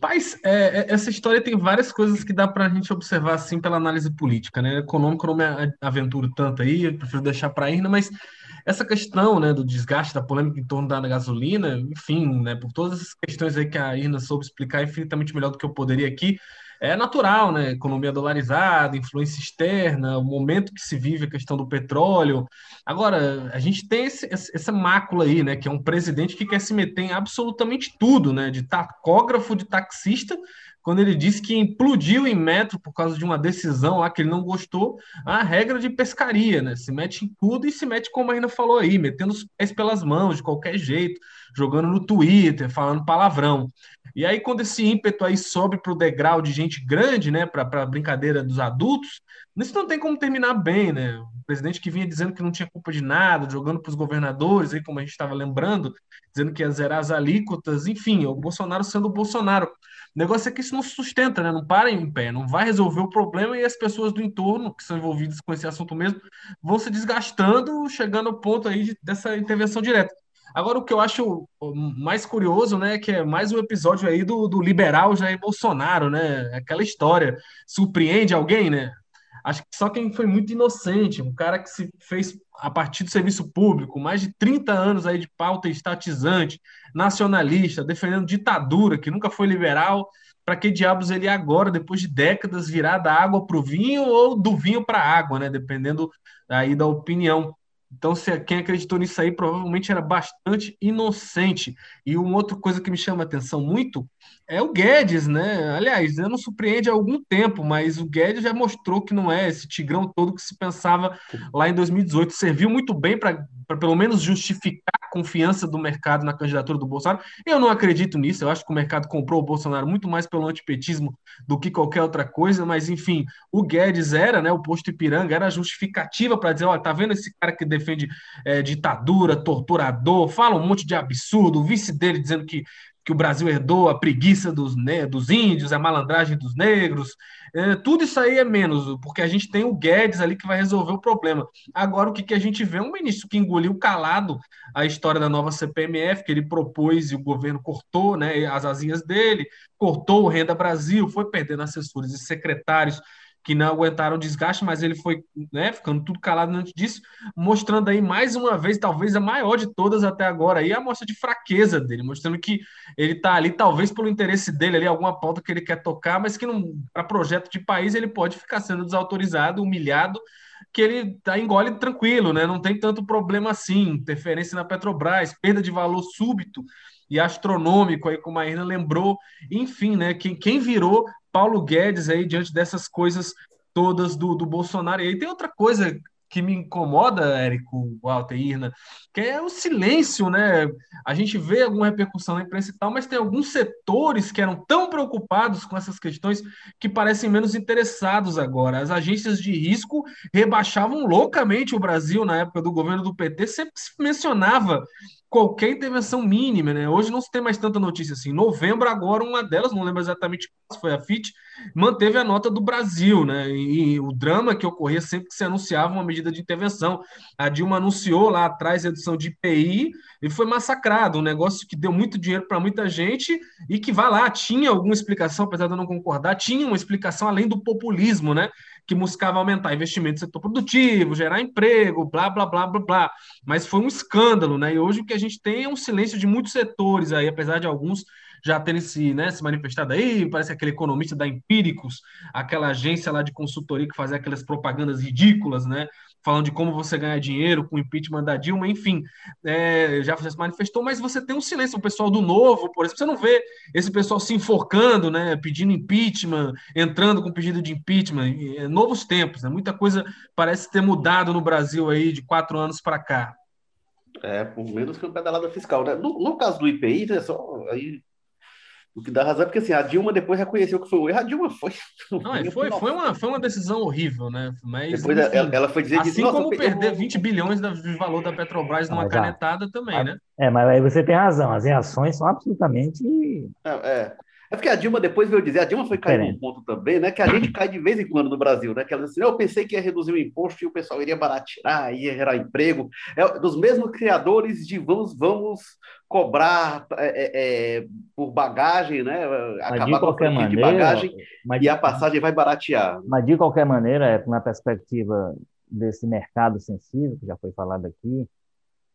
Speaker 4: Mas é, é, essa história tem várias coisas que dá para a gente observar assim pela análise política, né? Econômico não me aventuro tanto aí, eu prefiro deixar para ir, mas essa questão, né, do desgaste, da polêmica em torno da gasolina, enfim, né, por todas essas questões aí que a Irna soube explicar infinitamente melhor do que eu poderia aqui, é natural, né? Economia dolarizada, influência externa, o momento que se vive a questão do petróleo. Agora, a gente tem esse, essa mácula aí, né? Que é um presidente que quer se meter em absolutamente tudo, né? De tacógrafo, de taxista, quando ele disse que implodiu em metro por causa de uma decisão lá que ele não gostou, a regra de pescaria, né? Se mete em tudo e se mete, como a falou aí, metendo os pés pelas mãos, de qualquer jeito, jogando no Twitter, falando palavrão. E aí, quando esse ímpeto aí sobe para o degrau de gente grande, né, para a brincadeira dos adultos, isso não tem como terminar bem, né? O presidente que vinha dizendo que não tinha culpa de nada, jogando para os governadores, aí, como a gente estava lembrando, dizendo que ia zerar as alíquotas, enfim, o Bolsonaro sendo o Bolsonaro. O negócio é que isso não se sustenta, né? Não para em pé, não vai resolver o problema e as pessoas do entorno, que são envolvidas com esse assunto mesmo, vão se desgastando, chegando ao ponto aí de, dessa intervenção direta. Agora, o que eu acho mais curioso, né, que é mais um episódio aí do, do liberal Jair Bolsonaro, né? Aquela história. Surpreende alguém, né? Acho que só quem foi muito inocente, um cara que se fez a partir do serviço público, mais de 30 anos aí de pauta estatizante, nacionalista, defendendo ditadura, que nunca foi liberal, para que diabos ele agora, depois de décadas, virar da água para o vinho ou do vinho para a água, né? Dependendo aí da opinião. Então, se quem acreditou nisso aí provavelmente era bastante inocente. E uma outra coisa que me chama a atenção muito é o Guedes, né? Aliás, não surpreende há algum tempo, mas o Guedes já mostrou que não é esse tigrão todo que se pensava lá em 2018. Serviu muito bem para pelo menos justificar a confiança do mercado na candidatura do Bolsonaro. Eu não acredito nisso, eu acho que o mercado comprou o Bolsonaro muito mais pelo antipetismo do que qualquer outra coisa, mas enfim, o Guedes era, né? O posto Ipiranga era justificativa para dizer: olha, tá vendo esse cara que defende é, ditadura, torturador, fala um monte de absurdo, o vice dele dizendo que que o Brasil herdou a preguiça dos, né, dos índios, a malandragem dos negros. É, tudo isso aí é menos, porque a gente tem o Guedes ali que vai resolver o problema. Agora, o que, que a gente vê é um ministro que engoliu calado a história da nova CPMF, que ele propôs e o governo cortou né, as asinhas dele, cortou o Renda Brasil, foi perdendo assessores e secretários que não aguentaram o desgaste, mas ele foi né, ficando tudo calado antes disso, mostrando aí mais uma vez, talvez a maior de todas até agora, aí a mostra de fraqueza dele, mostrando que ele está ali, talvez pelo interesse dele, ali, alguma pauta que ele quer tocar, mas que para projeto de país ele pode ficar sendo desautorizado, humilhado, que ele tá, engole tranquilo, né? Não tem tanto problema assim, interferência na Petrobras, perda de valor súbito e astronômico, aí como a Irna lembrou, enfim, né? Quem, quem virou Paulo Guedes aí diante dessas coisas todas do, do Bolsonaro. E aí tem outra coisa que me incomoda, Érico, Walter Irna, que é o silêncio, né? A gente vê alguma repercussão na imprensa e tal, mas tem alguns setores que eram tão preocupados com essas questões que parecem menos interessados agora. As agências de risco rebaixavam loucamente o Brasil na época do governo do PT, sempre se mencionava qualquer intervenção mínima, né? Hoje não se tem mais tanta notícia assim. Em novembro, agora, uma delas, não lembro exatamente qual foi a FIT, manteve a nota do Brasil, né? E, o drama que ocorria sempre que se anunciava uma medida de intervenção. A Dilma anunciou lá atrás redução de IPI e foi massacrado, um negócio que deu muito dinheiro para muita gente e que, vai lá, tinha alguma explicação, apesar de eu não concordar, tinha uma explicação além do populismo, né? que buscava aumentar investimento no setor produtivo, gerar emprego, blá, blá, blá, blá, blá. Mas foi um escândalo, né? E hoje o que a gente tem é um silêncio de muitos setores aí, apesar de alguns já terem se, né, se manifestado aí, parece aquele economista da Empíricos, aquela agência lá de consultoria que fazia aquelas propagandas ridículas, né? Falando de como você ganhar dinheiro com o impeachment da Dilma, enfim, é, já se manifestou, mas você tem um silêncio, o pessoal do Novo, por exemplo, você não vê esse pessoal se enforcando, né, pedindo impeachment, entrando com pedido de impeachment, é, novos tempos, né, muita coisa parece ter mudado no Brasil aí de quatro anos para cá.
Speaker 1: É, por menos que uma pedalada fiscal, né? No, no caso do IPI, né, só aí o que dá razão é porque assim, a Dilma depois reconheceu que foi o erro. A Dilma foi.
Speaker 4: Não, é, foi, foi, uma, foi uma decisão horrível, né? Mas.
Speaker 1: Depois enfim, ela, ela, foi dizer
Speaker 4: Assim como perder 20 bilhões de valor da Petrobras numa canetada também,
Speaker 3: ah,
Speaker 4: né?
Speaker 3: É, mas aí você tem razão. As reações são absolutamente.
Speaker 1: É, é. É porque a Dilma depois veio dizer, a Dilma foi cair num ponto também, né? Que a gente cai de vez em quando no Brasil, né? Que ela disse, assim, eu pensei que ia reduzir o imposto e o pessoal iria baratear, ia gerar emprego. É dos mesmos criadores de vamos, vamos cobrar é, é, é por bagagem, né?
Speaker 3: Acabar com a maneira, de bagagem
Speaker 1: e a passagem vai baratear.
Speaker 3: Mas de qualquer maneira, é, na perspectiva desse mercado sensível, que já foi falado aqui,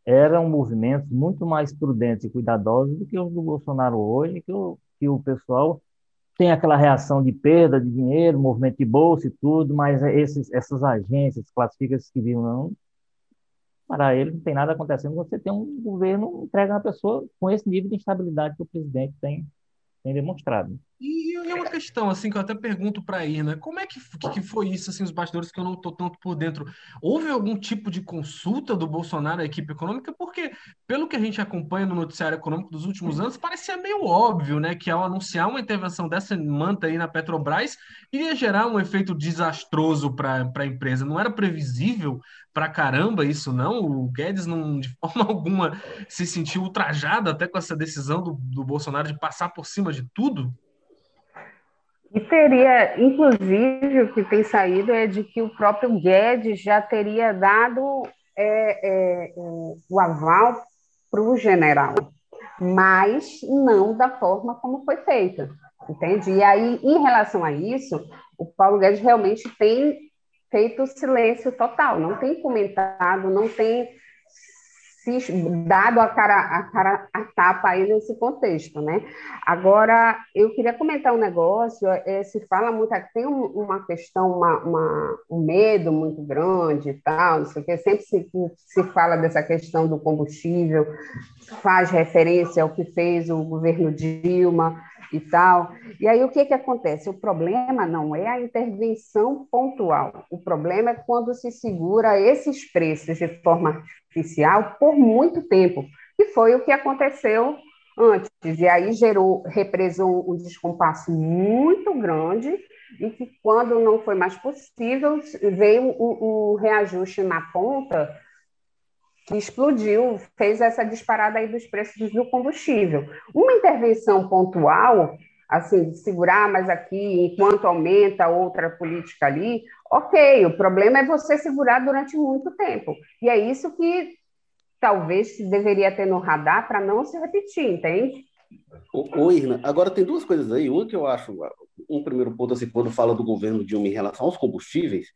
Speaker 3: eram movimentos muito mais prudentes e cuidadosos do que os do Bolsonaro hoje, que o que o pessoal tem aquela reação de perda de dinheiro, movimento de bolsa e tudo, mas esses, essas agências classificam que viram, não, para eles não tem nada acontecendo. Você tem um governo entrega uma pessoa com esse nível de instabilidade que o presidente tem, tem demonstrado.
Speaker 4: E, e uma questão, assim, que eu até pergunto para a Irna, como é que, que foi isso, assim, os bastidores que eu não estou tanto por dentro? Houve algum tipo de consulta do Bolsonaro à equipe econômica? Porque, pelo que a gente acompanha no noticiário econômico dos últimos anos, parecia meio óbvio, né, que ao anunciar uma intervenção dessa manta aí na Petrobras, iria gerar um efeito desastroso para a empresa. Não era previsível para caramba isso, não? O Guedes, não, de forma alguma, se sentiu ultrajado até com essa decisão do, do Bolsonaro de passar por cima de tudo?
Speaker 2: E teria, inclusive, o que tem saído é de que o próprio Guedes já teria dado é, é, é o aval para o general, mas não da forma como foi feita, entende? E aí, em relação a isso, o Paulo Guedes realmente tem feito silêncio total, não tem comentado, não tem se dado a cara, a cara a tapa aí nesse contexto, né? Agora, eu queria comentar um negócio, é, se fala muito, tem uma questão, uma, uma, um medo muito grande e tal, não sei o que, sempre se, se fala dessa questão do combustível, faz referência ao que fez o governo Dilma, e tal. E aí o que, que acontece? O problema não é a intervenção pontual, o problema é quando se segura esses preços de forma artificial por muito tempo, que foi o que aconteceu antes. E aí gerou, represou um descompasso muito grande e que quando não foi mais possível, veio um, um reajuste na ponta que explodiu, fez essa disparada aí dos preços do combustível. Uma intervenção pontual, assim, de segurar mais aqui enquanto aumenta outra política ali, ok, o problema é você segurar durante muito tempo. E é isso que talvez se deveria ter no radar para não se repetir, entende?
Speaker 1: Ô, Irna, agora tem duas coisas aí. Uma que eu acho, um primeiro ponto, assim, quando fala do governo Dilma em relação aos combustíveis,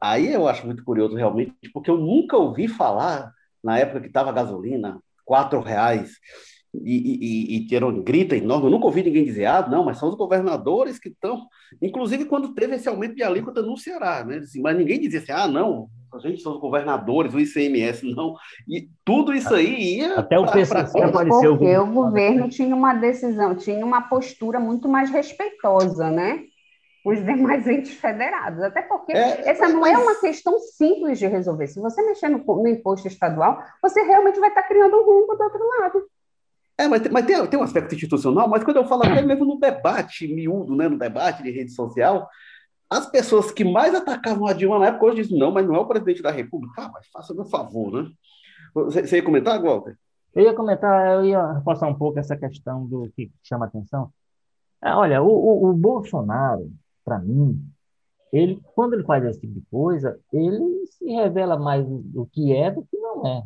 Speaker 1: aí eu acho muito curioso realmente, porque eu nunca ouvi falar na época que estava gasolina, quatro reais, e, e, e tiram grita enorme. Eu nunca ouvi ninguém dizer, ah, não, mas são os governadores que estão. Inclusive, quando teve esse aumento de alíquota no Ceará, né? Assim, mas ninguém dizia assim, ah, não, a gente são os governadores, o ICMS, não. E tudo isso aí ia.
Speaker 2: Até o PCC apareceu. Porque o governo tinha uma decisão, tinha uma postura muito mais respeitosa, né? os demais entes federados. Até porque é, essa não é uma questão simples de resolver. Se você mexer no, no, imposto estadual, você realmente vai estar criando um rumbo do outro lado.
Speaker 1: É, mas, mas tem, tem um aspecto institucional, mas quando eu falo até mesmo no debate miúdo, né, no debate de rede social, as pessoas que mais atacavam a Dilma na época hoje dizem, não, mas não é o presidente da República. Ah, mas faça meu favor, né? Você, você ia comentar, Walter?
Speaker 3: Eu ia comentar, eu ia reforçar um pouco essa questão do que chama atenção. É, olha, o, o, o Bolsonaro, para mim, ele, quando ele faz esse tipo de coisa, ele se revela mais o que é do que não é.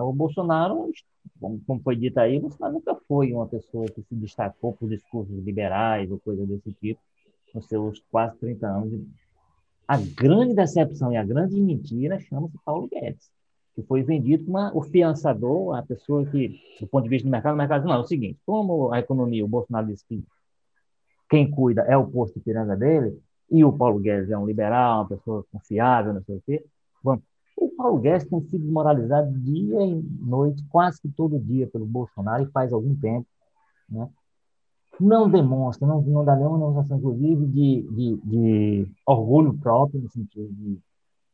Speaker 3: O Bolsonaro, como foi dito aí, Bolsonaro nunca foi uma pessoa que se destacou por discursos liberais ou coisa desse tipo, nos seus quase 30 anos. A grande decepção e a grande mentira chama-se Paulo Guedes que foi vendido como o fiançador, a pessoa que, do ponto de vista do mercado, o mercado não, é o seguinte, como a economia, o Bolsonaro disse que quem cuida é o posto de piranga dele, e o Paulo Guedes é um liberal, uma pessoa confiável, não sei o quê, bom, o Paulo Guedes tem sido desmoralizado dia e noite, quase que todo dia pelo Bolsonaro, e faz algum tempo, né? não demonstra, não, não dá nenhuma demonstração, inclusive, de, de, de orgulho próprio, no sentido de,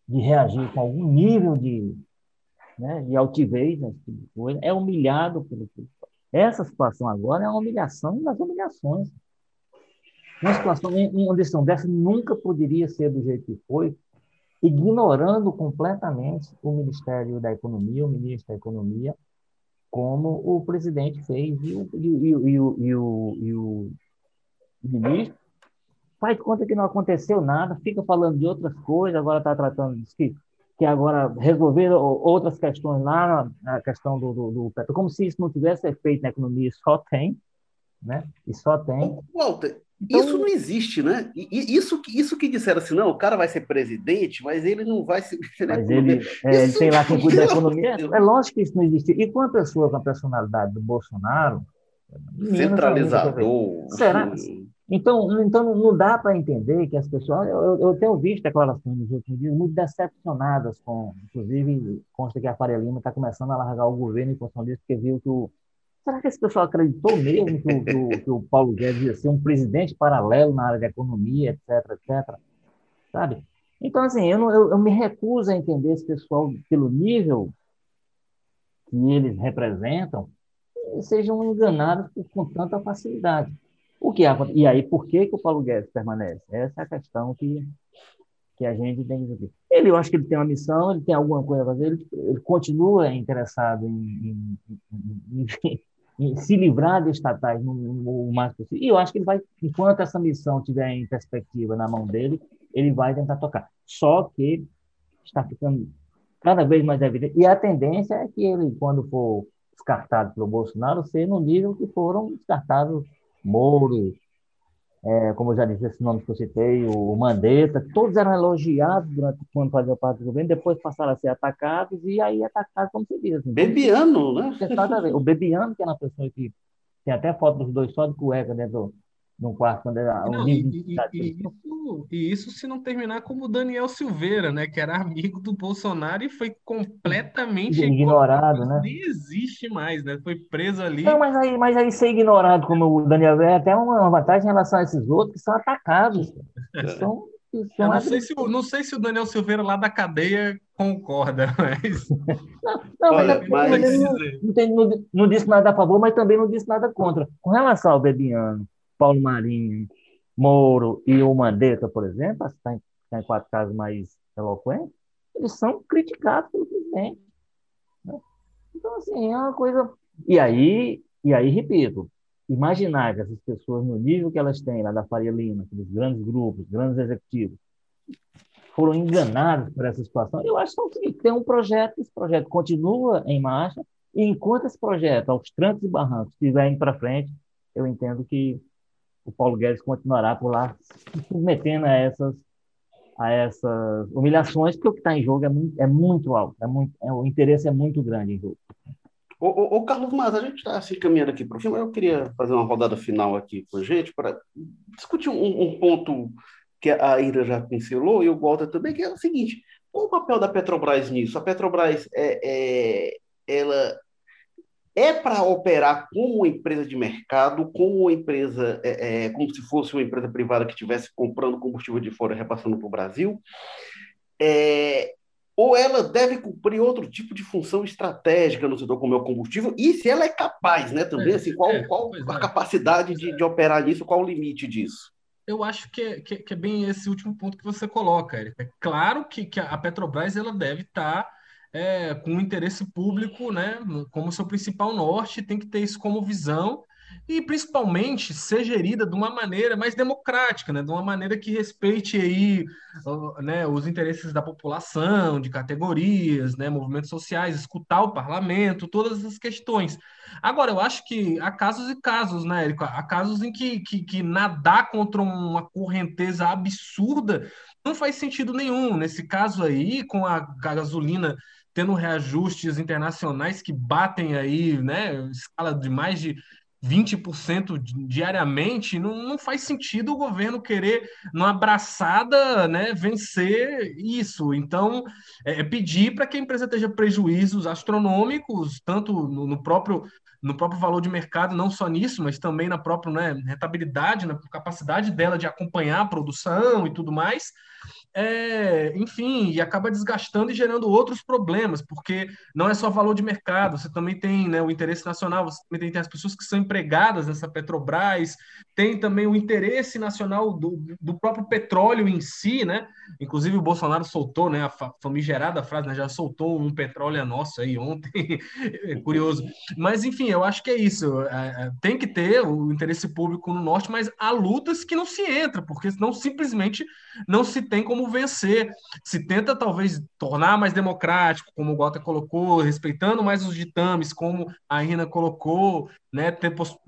Speaker 3: de reagir com algum nível de, né, de altivez, né, tipo coisa, é humilhado pelo Essa situação agora é uma humilhação das humilhações. Uma situação, uma decisão dessa nunca poderia ser do jeito que foi, ignorando completamente o Ministério da Economia, o ministro da Economia, como o presidente fez e o, e, e, e, o, e, o, ministro faz conta que não aconteceu nada, fica falando de outras coisas, agora está tratando disso que que agora resolveram outras questões lá, na questão do, do, do como se isso não tivesse efeito na economia, só tem, né? E só tem.
Speaker 1: Walter, então, isso não existe, né? Isso, isso que disseram assim, não, o cara vai ser presidente, mas ele não vai ser.
Speaker 3: Mas ele, é, ele tem lá quem cuida da economia. É, lógico que isso não existe. E com a pessoa com a personalidade do Bolsonaro.
Speaker 1: Centralizador.
Speaker 3: Será? Então, então não dá para entender que as pessoas. Eu, eu, tenho visto declarações nos últimos dias muito decepcionadas com. Inclusive, consta que a Faria Lima está começando a largar o governo em função disso, porque viu que o. Será que esse pessoal acreditou mesmo que o, que o, que o Paulo Guedes ia ser um presidente paralelo na área da economia, etc, etc? Sabe? Então, assim, eu, não, eu, eu me recuso a entender esse pessoal pelo nível que eles representam, sejam enganados com tanta facilidade. O que e aí, por que, que o Paulo Guedes permanece? Essa é a questão que, que a gente tem que discutir. Ele, eu acho que ele tem uma missão, ele tem alguma coisa a fazer, ele, ele continua interessado em, em, em, se livrar de estatais no, no, mais possível. E eu acho que ele vai, enquanto essa missão estiver em perspectiva na mão dele, ele vai tentar tocar. Só que está ficando cada vez mais evidente. E a tendência é que ele, quando for descartado pelo Bolsonaro, seja no nível que foram descartados Moro, é, como eu já disse, esses nomes que eu citei, o Mandetta, todos eram elogiados durante quando faziam parte do governo, depois passaram a ser atacados e aí atacados como se diz. Assim,
Speaker 1: Bebiano, né?
Speaker 3: O Bebiano, que é uma pessoa que tem até foto dos dois só de cueca dentro no quarto quando era
Speaker 4: não, e, e, e, isso, e isso se não terminar como o Daniel Silveira, né, que era amigo do Bolsonaro e foi completamente
Speaker 3: ignorado, né?
Speaker 4: Nem existe mais, né? Foi preso ali.
Speaker 3: Não, mas aí, mas aí ser ignorado como o Daniel é até uma vantagem em relação a esses outros que são atacados.
Speaker 4: São, são não, sei se, não sei se o Daniel Silveira lá da cadeia concorda, mas.
Speaker 3: Não, não, Olha, mas, mas... Não, não, tem, não, não disse nada a favor, mas também não disse nada contra. Com relação ao Bebiano, Paulo Marinho, Moro e o Mandetta, por exemplo, está em, está em quatro casos mais eloquentes, eles são criticados pelo presidente. Né? Então, assim, é uma coisa. E aí, e aí, repito, imaginar que essas pessoas, no nível que elas têm lá da Faria Lima, aqueles grandes grupos, grandes executivos, foram enganados por essa situação, eu acho que tem um projeto, esse projeto continua em marcha, e enquanto esse projeto, aos trancos e barrancos, estiver indo para frente, eu entendo que o Paulo Guedes continuará por lá se submetendo a essas, a essas humilhações, porque o que está em jogo é muito, é muito alto, é muito, é, o interesse é muito grande em jogo.
Speaker 1: Ô, ô, ô Carlos Mas, a gente está se assim, caminhando aqui para o fim, mas eu queria fazer uma rodada final aqui com a gente para discutir um, um, ponto que a Ira já pincelou e o Walter também, que é o seguinte: qual o papel da Petrobras nisso? A Petrobras é, é ela é para operar como uma empresa de mercado, como uma empresa, é, é, como se fosse uma empresa privada que estivesse comprando combustível de fora e repassando para o Brasil, é, ou ela deve cumprir outro tipo de função estratégica no setor como é o combustível, e se ela é capaz, né, também, é, assim, qual, é, qual a é. capacidade de, de, operar nisso, qual o limite disso?
Speaker 4: Eu acho que é, que, é bem esse último ponto que você coloca, Eric. É claro que, que a Petrobras ela deve estar tá é, com interesse público né, como seu principal norte, tem que ter isso como visão e principalmente ser gerida de uma maneira mais democrática, né, de uma maneira que respeite aí, né, os interesses da população, de categorias, né, movimentos sociais, escutar o parlamento, todas essas questões. Agora, eu acho que há casos e casos, né, Érico? Há casos em que, que, que nadar contra uma correnteza absurda não faz sentido nenhum. Nesse caso aí, com a gasolina tendo reajustes internacionais que batem aí, né, escala de mais de 20% diariamente, não, não faz sentido o governo querer, numa abraçada, né, vencer isso. Então, é, é pedir para que a empresa tenha prejuízos astronômicos, tanto no, no, próprio no próprio valor de mercado, não só nisso, mas também na própria né, rentabilidade, na capacidade dela de acompanhar a produção e tudo mais, é, enfim, e acaba desgastando e gerando outros problemas, porque não é só valor de mercado, você também tem né, o interesse nacional, você também tem as pessoas que são empregadas nessa Petrobras, tem também o interesse nacional do, do próprio petróleo em si, né? Inclusive o Bolsonaro soltou, né, a famigerada frase, né, já soltou um petróleo é nosso aí ontem, é curioso. Mas enfim, eu acho que é isso, é, é, tem que ter o interesse público no norte, mas há lutas que não se entra, porque senão simplesmente não se tem como vencer. Se tenta talvez tornar mais democrático, como o Gota colocou, respeitando mais os ditames, como a Rina colocou, né,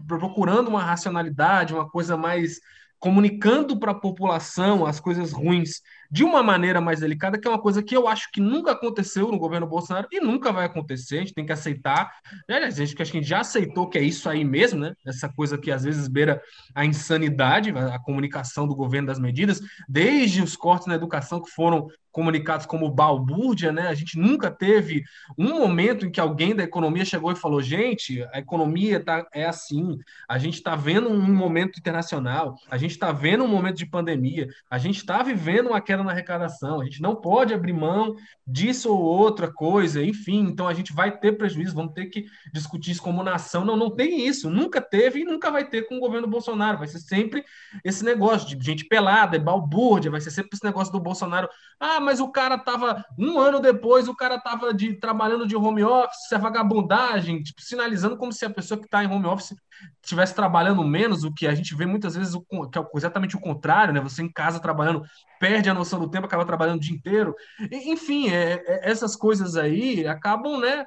Speaker 4: procurando uma racionalidade, uma coisa mais comunicando para a população as coisas ruins de uma maneira mais delicada, que é uma coisa que eu acho que nunca aconteceu no governo Bolsonaro e nunca vai acontecer, a gente tem que aceitar. Aliás, a gente, acho que a gente já aceitou que é isso aí mesmo, né? Essa coisa que às vezes beira a insanidade, a comunicação do governo das medidas, desde os cortes na educação que foram comunicados como balbúrdia, né? A gente nunca teve um momento em que alguém da economia chegou e falou: gente, a economia tá, é assim, a gente está vendo um momento internacional, a gente está vendo um momento de pandemia, a gente está vivendo uma queda na arrecadação, a gente não pode abrir mão disso ou outra coisa, enfim, então a gente vai ter prejuízo, vamos ter que discutir isso como nação. Não, não tem isso, nunca teve e nunca vai ter com o governo Bolsonaro, vai ser sempre esse negócio de gente pelada, é balbúrdia, vai ser sempre esse negócio do Bolsonaro. Ah, mas o cara tava um ano depois, o cara tava de, trabalhando de home office, isso é vagabundagem, tipo, sinalizando como se a pessoa que está em home office estivesse trabalhando menos, o que a gente vê muitas vezes que é exatamente o contrário, né? Você em casa trabalhando perde a noção do tempo, acaba trabalhando o dia inteiro. Enfim, é, é, essas coisas aí acabam, né,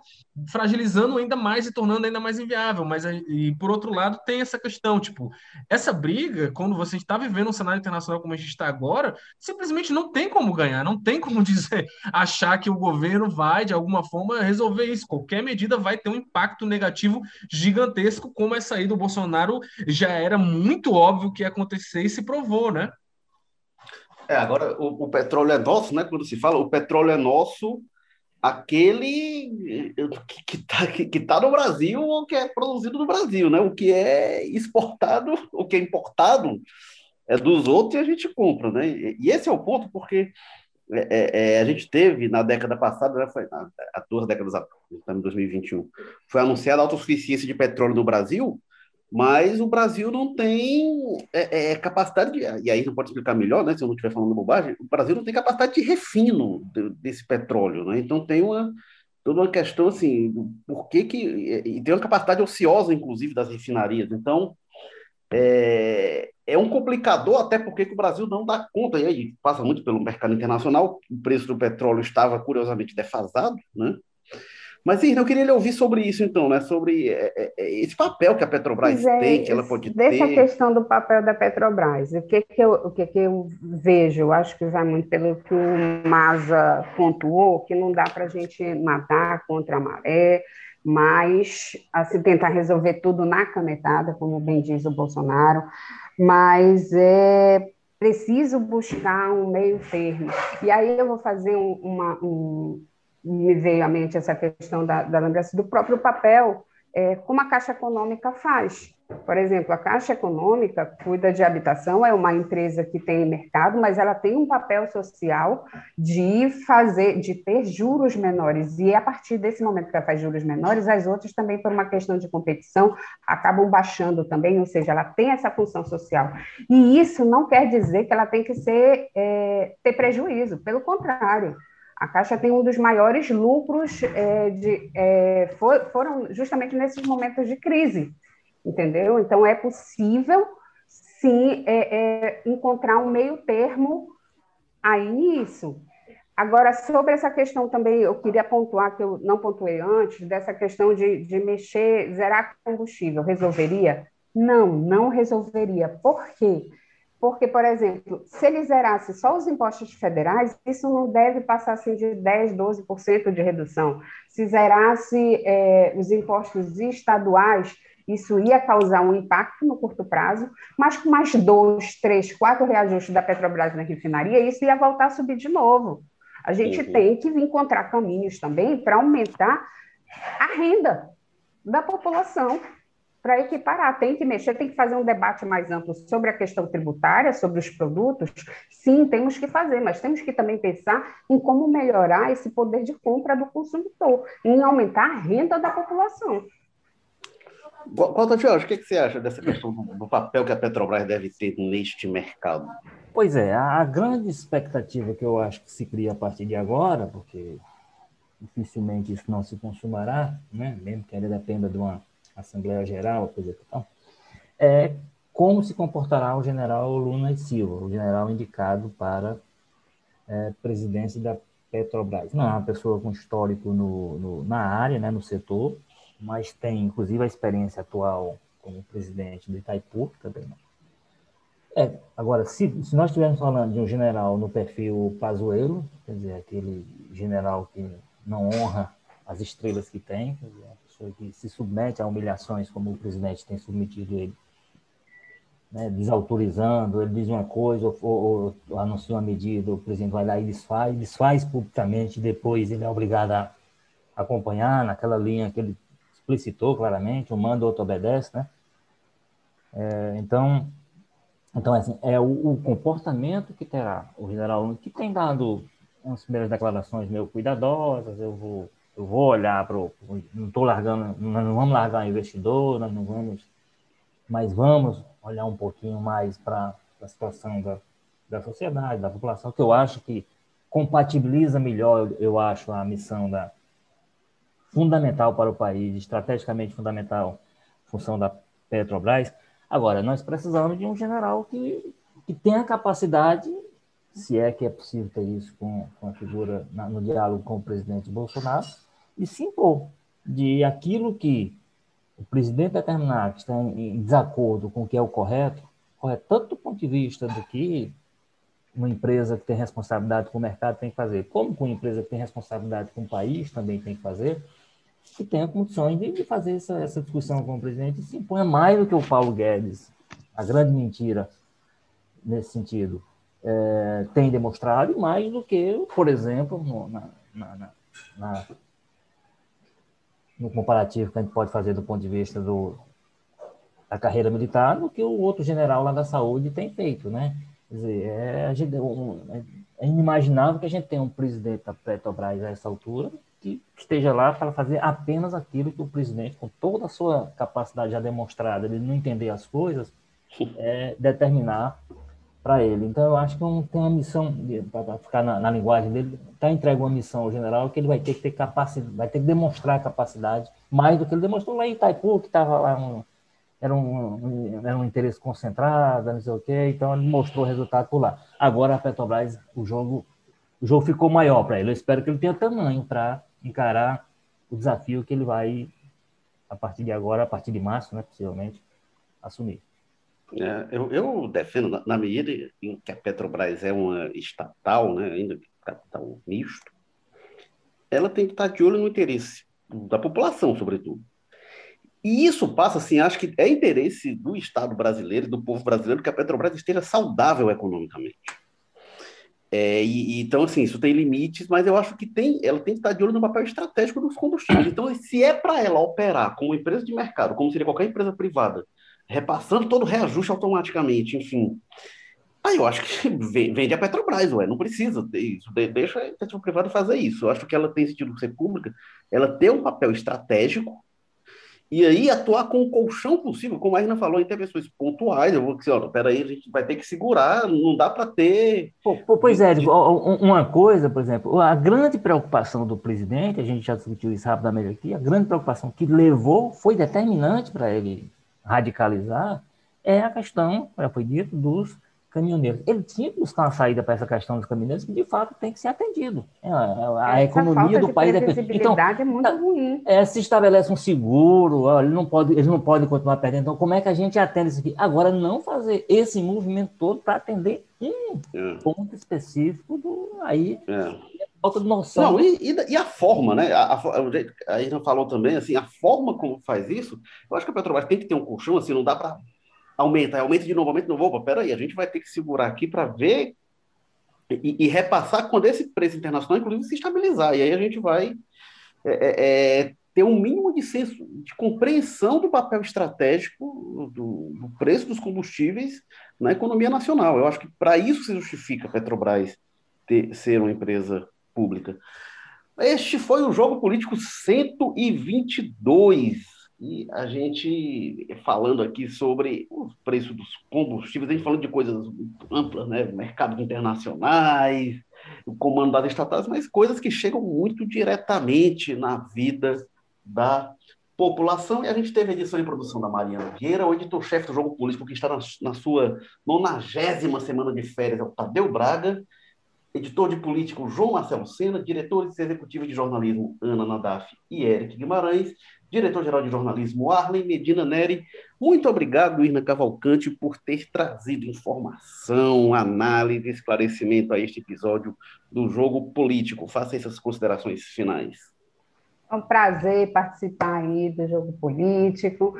Speaker 4: fragilizando ainda mais e tornando ainda mais inviável. Mas, e por outro lado, tem essa questão, tipo, essa briga, quando você está vivendo um cenário internacional como a gente está agora, simplesmente não tem como ganhar, não tem como dizer, achar que o governo vai, de alguma forma, resolver isso. Qualquer medida vai ter um impacto negativo gigantesco, como essa aí do Bolsonaro já era muito óbvio que ia acontecer e se provou, né?
Speaker 1: É, agora o, o, petróleo é nosso, né? Quando se fala, o petróleo é nosso, aquele que está que, que tá no Brasil ou que é produzido no Brasil, né? O que é exportado, o que é importado é dos outros e a gente compra, né? E, esse é o ponto, porque é, é, é a gente teve na década passada, né, foi, há duas décadas atrás, em 2021, foi anunciada a autossuficiência de petróleo no Brasil, mas o Brasil não tem é, é, capacidade de, e aí não pode explicar melhor, né, se eu não estiver falando bobagem, o Brasil não tem capacidade de refino de, desse petróleo, né? Então tem uma toda uma questão assim, por que que e tem uma capacidade ociosa inclusive das refinarias. Então é, é um complicador até porque o Brasil não dá conta e aí passa muito pelo mercado internacional, o preço do petróleo estava curiosamente defasado, né? Mas, Irna, eu queria lhe ouvir sobre isso, então, né? Sobre é, é, é esse papel que a Petrobras é, tem, que ela pode ter.
Speaker 2: Dessa questão do papel da Petrobras, o que, que, eu, o que, que eu vejo, eu acho que vai muito pelo que o Maza pontuou, que não dá para a gente nadar contra a maré, mas a se tentar resolver tudo na canetada, como bem diz o Bolsonaro, mas é preciso buscar um meio termo. E aí eu vou fazer um, uma, um, me veio à mente essa questão da, da lembrança do próprio papel é, como a Caixa Econômica faz. Por exemplo, a Caixa Econômica cuida de habitação, é uma empresa que tem mercado, mas ela tem um papel social de fazer, de ter juros menores. E a partir desse momento que ela faz juros menores, as outras também, por uma questão de competição, acabam baixando também, ou seja, ela tem essa função social. E isso não quer dizer que ela tem que ser, é, ter prejuízo, pelo contrário. A Caixa tem um dos maiores lucros, é, de, é, for, foram justamente nesses momentos de crise entendeu? Então, é possível, sim, é, é, encontrar um meio termo aí nisso. Agora, sobre essa questão também, eu queria pontuar, que eu não pontuei antes, dessa questão de, de mexer, zerar combustível, resolveria? Não, não resolveria. Por quê? Porque, por exemplo, se ele zerasse só os impostos federais, isso não deve passar assim, de 10%, 12% de redução. Se zerasse é, os impostos estaduais, isso ia causar um impacto no curto prazo, mas com mais dois, três, quatro reajustes da Petrobras na refinaria, isso ia voltar a subir de novo. A gente uhum. tem que encontrar caminhos também para aumentar a renda da população, para equiparar. Tem que mexer, tem que fazer um debate mais amplo sobre a questão tributária, sobre os produtos. Sim, temos que fazer, mas temos que também pensar em como melhorar esse poder de compra do consumidor, em aumentar a renda da população.
Speaker 1: Quanto Jorge, o que, que você acha dessa questão do, do, papel que a Petrobras deve ter neste mercado?
Speaker 3: Pois é, a grande expectativa que eu acho que se cria a partir de agora, porque dificilmente isso não se consumará, né? mesmo que ainda dependa de uma Assembleia Geral, coisa e tal, é como se comportará o general Luna e Silva, o general indicado para é, presidência da Petrobras. Não é uma pessoa com histórico no, no, na área, né, no setor, mas tem inclusive a experiência atual como presidente do Itaipu também. É, agora, se, se nós estivermos falando de um general no perfil Pazuello, quer dizer, aquele general que não honra as estrelas que tem, quer dizer, que se submete a humilhações como o presidente tem submetido ele, né, desautorizando, ele diz uma coisa ou, ou, ou, anuncia uma medida, o presidente vai lá e desfaz, desfaz publicamente, depois ele é obrigado a acompanhar naquela linha que ele explicitou claramente, um manda, outro obedece, né? É, então, então assim, é o, o, comportamento que terá o general que tem dado umas primeiras declarações meio cuidadosas, eu vou, eu vou olhar para o... Não estou largando, nós não vamos largar o investidor, nós não vamos... Mas vamos olhar um pouquinho mais para a situação da, da sociedade, da população, que eu acho que compatibiliza melhor, eu acho, a missão da, fundamental para o país, estrategicamente fundamental, função da Petrobras. Agora, nós precisamos de um general que, que tenha capacidade, se é que é possível ter isso com, com a figura na, no diálogo com o presidente Bolsonaro, e se impor de aquilo que o presidente determinar que está em desacordo com o que é o correto, correto tanto do ponto de vista do que uma empresa que tem responsabilidade com o mercado tem que fazer, como com uma empresa que tem responsabilidade com o país também tem que fazer, que tenha condições de, fazer essa, essa discussão com o presidente e se imponha mais do que o Paulo Guedes, a grande mentira nesse sentido, é, tem demonstrado, mais do que, por exemplo, no, na, na, na, no comparativo que a gente pode fazer do ponto de vista do, da carreira militar, do que o outro general lá da saúde tem feito, né? Quer dizer, é, gente, é, inimaginável que a gente tenha um presidente da Petrobras a essa altura que esteja lá para fazer apenas aquilo que o presidente, com toda a sua capacidade já demonstrada de não entender as coisas, é, determinar para ele. Então, eu acho que não tem uma missão, para ficar na, na, linguagem dele, está entregue uma missão ao general que ele vai ter que ter capacidade, vai ter que demonstrar capacidade mais do que ele demonstrou lá em Itaipu, que estava lá um, era um, era um interesse concentrado, não sei o quê, então ele mostrou o resultado por lá. Agora a Petrobras, o jogo, o jogo ficou maior para ele. Eu espero que ele tenha tamanho para encarar o desafio que ele vai, a partir de agora, a partir de março, né, possivelmente, assumir.
Speaker 1: É, eu, eu, defendo, na, na, medida em que a Petrobras é uma estatal, né, ainda que capital misto, ela tem que estar de olho no interesse da população, sobretudo. E isso passa, assim, acho que é interesse do Estado brasileiro, do povo brasileiro, que a Petrobras esteja saudável economicamente. É, e, então, assim, isso tem limites, mas eu acho que tem, ela tem que estar de olho no papel estratégico dos combustíveis. Então, se é para ela operar como empresa de mercado, como seria qualquer empresa privada, repassando todo o reajuste automaticamente, enfim, aí eu acho que vende a Petrobras, ué, não precisa ter isso, deixa a iniciativa privada fazer isso. Eu acho que ela tem sentido ser pública, ela tem um papel estratégico, e aí atuar com o colchão possível, como a Irna falou, intervenções pontuais. Eu vou dizer, ó, peraí, a gente vai ter que segurar, não dá para ter.
Speaker 3: Pois é, uma coisa, por exemplo, a grande preocupação do presidente, a gente já discutiu isso rapidamente aqui, a grande preocupação que levou, foi determinante para ele radicalizar, é a questão, já foi dito, dos caminhoneiros. Ele tinha que buscar uma saída para essa questão dos caminhoneiros que, de fato, tem que ser atendido. É, a, a economia do país
Speaker 2: é... Então, é muito tá, ruim.
Speaker 3: É, se estabelece um seguro, ó, ele não pode, eles não podem continuar perdendo. Então, como é que a gente atende isso aqui? Agora, não fazer esse movimento todo para atender um é. ponto específico do aí. É. Falta de noção.
Speaker 1: Não, e, e, a forma, né? A, a, a gente falou também, assim, a forma como faz isso, eu acho que a Petrobras tem que ter um colchão, assim, não dá para aumenta, aumenta de novo, aumenta de novo. Opa, peraí, a gente vai ter que segurar aqui para ver e, e, repassar quando esse preço internacional, inclusive, se estabilizar. E aí a gente vai é, é, é ter um mínimo de senso, de compreensão do papel estratégico do, do preço dos combustíveis na economia nacional. Eu acho que para isso se justifica a Petrobras ter, ser uma empresa pública. Este foi o Jogo Político 122 e a gente falando aqui sobre o preço dos combustíveis, a gente falando de coisas amplas, né? Mercados internacionais, o comando das estatais, mas coisas que chegam muito diretamente na vida da população. E a gente teve a edição em produção da Mariana Vieira, o editor-chefe do Jogo Político, que está na, sua nonagésima semana de férias, é o Tadeu Braga, editor de político João Marcelo Sena, diretores executivos de jornalismo Ana Nadaf e Eric Guimarães, diretor-geral de jornalismo Arlen Medina Neri. Muito obrigado, Irna Cavalcante, por ter trazido informação, análise, esclarecimento a este episódio do Jogo Político. Faça essas considerações finais.
Speaker 2: É um prazer participar aí do Jogo Político.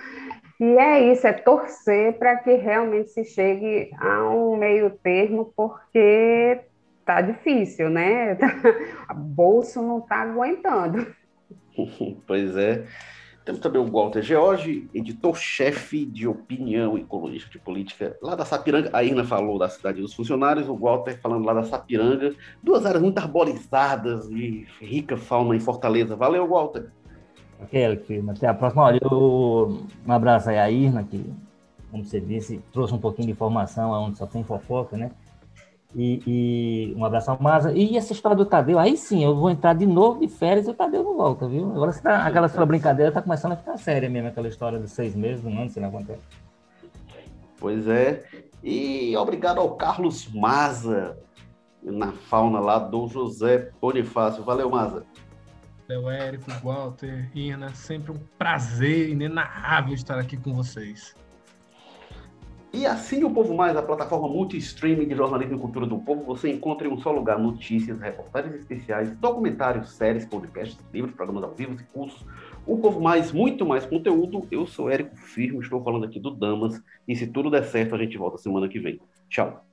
Speaker 2: E é isso, é torcer para que realmente se chegue a um meio termo, porque tá difícil, né? A bolsa não está aguentando.
Speaker 1: pois é. Temos também o Walter George, editor-chefe de opinião e colunista de política lá da Sapiranga. A Irna falou da cidade dos funcionários, o Walter falando lá da Sapiranga. Duas áreas muito arborizadas e rica fauna em Fortaleza. Valeu, Walter.
Speaker 3: Ok, até a próxima. Olha, eu... um abraço aí à Irna, que, como você disse, trouxe um pouquinho de informação onde só tem fofoca, né? E, e, um abraço ao Maza. E essa história do Tadeu, aí sim, eu vou entrar de novo de férias e o Tadeu não volta, viu? Agora você tá, aquela sua brincadeira tá começando a ficar séria mesmo, aquela história de seis meses, um ano, sei lá quanto é.
Speaker 1: Pois é. E obrigado ao Carlos Maza, na fauna lá do José Bonifácio. Valeu, Maza.
Speaker 4: Valeu, Érico, Walter, Irna. Sempre um prazer inenarrável estar aqui com vocês.
Speaker 1: E assim o Povo Mais, a plataforma multi-streaming de jornalismo e cultura do povo, você encontra em um só lugar notícias, reportagens especiais, documentários, séries, podcasts, livros, programas ao vivo e cursos. O Povo Mais, muito mais conteúdo. Eu sou Érico Firmo, estou falando aqui do Damas. E se tudo der certo, a gente volta semana que vem. Tchau.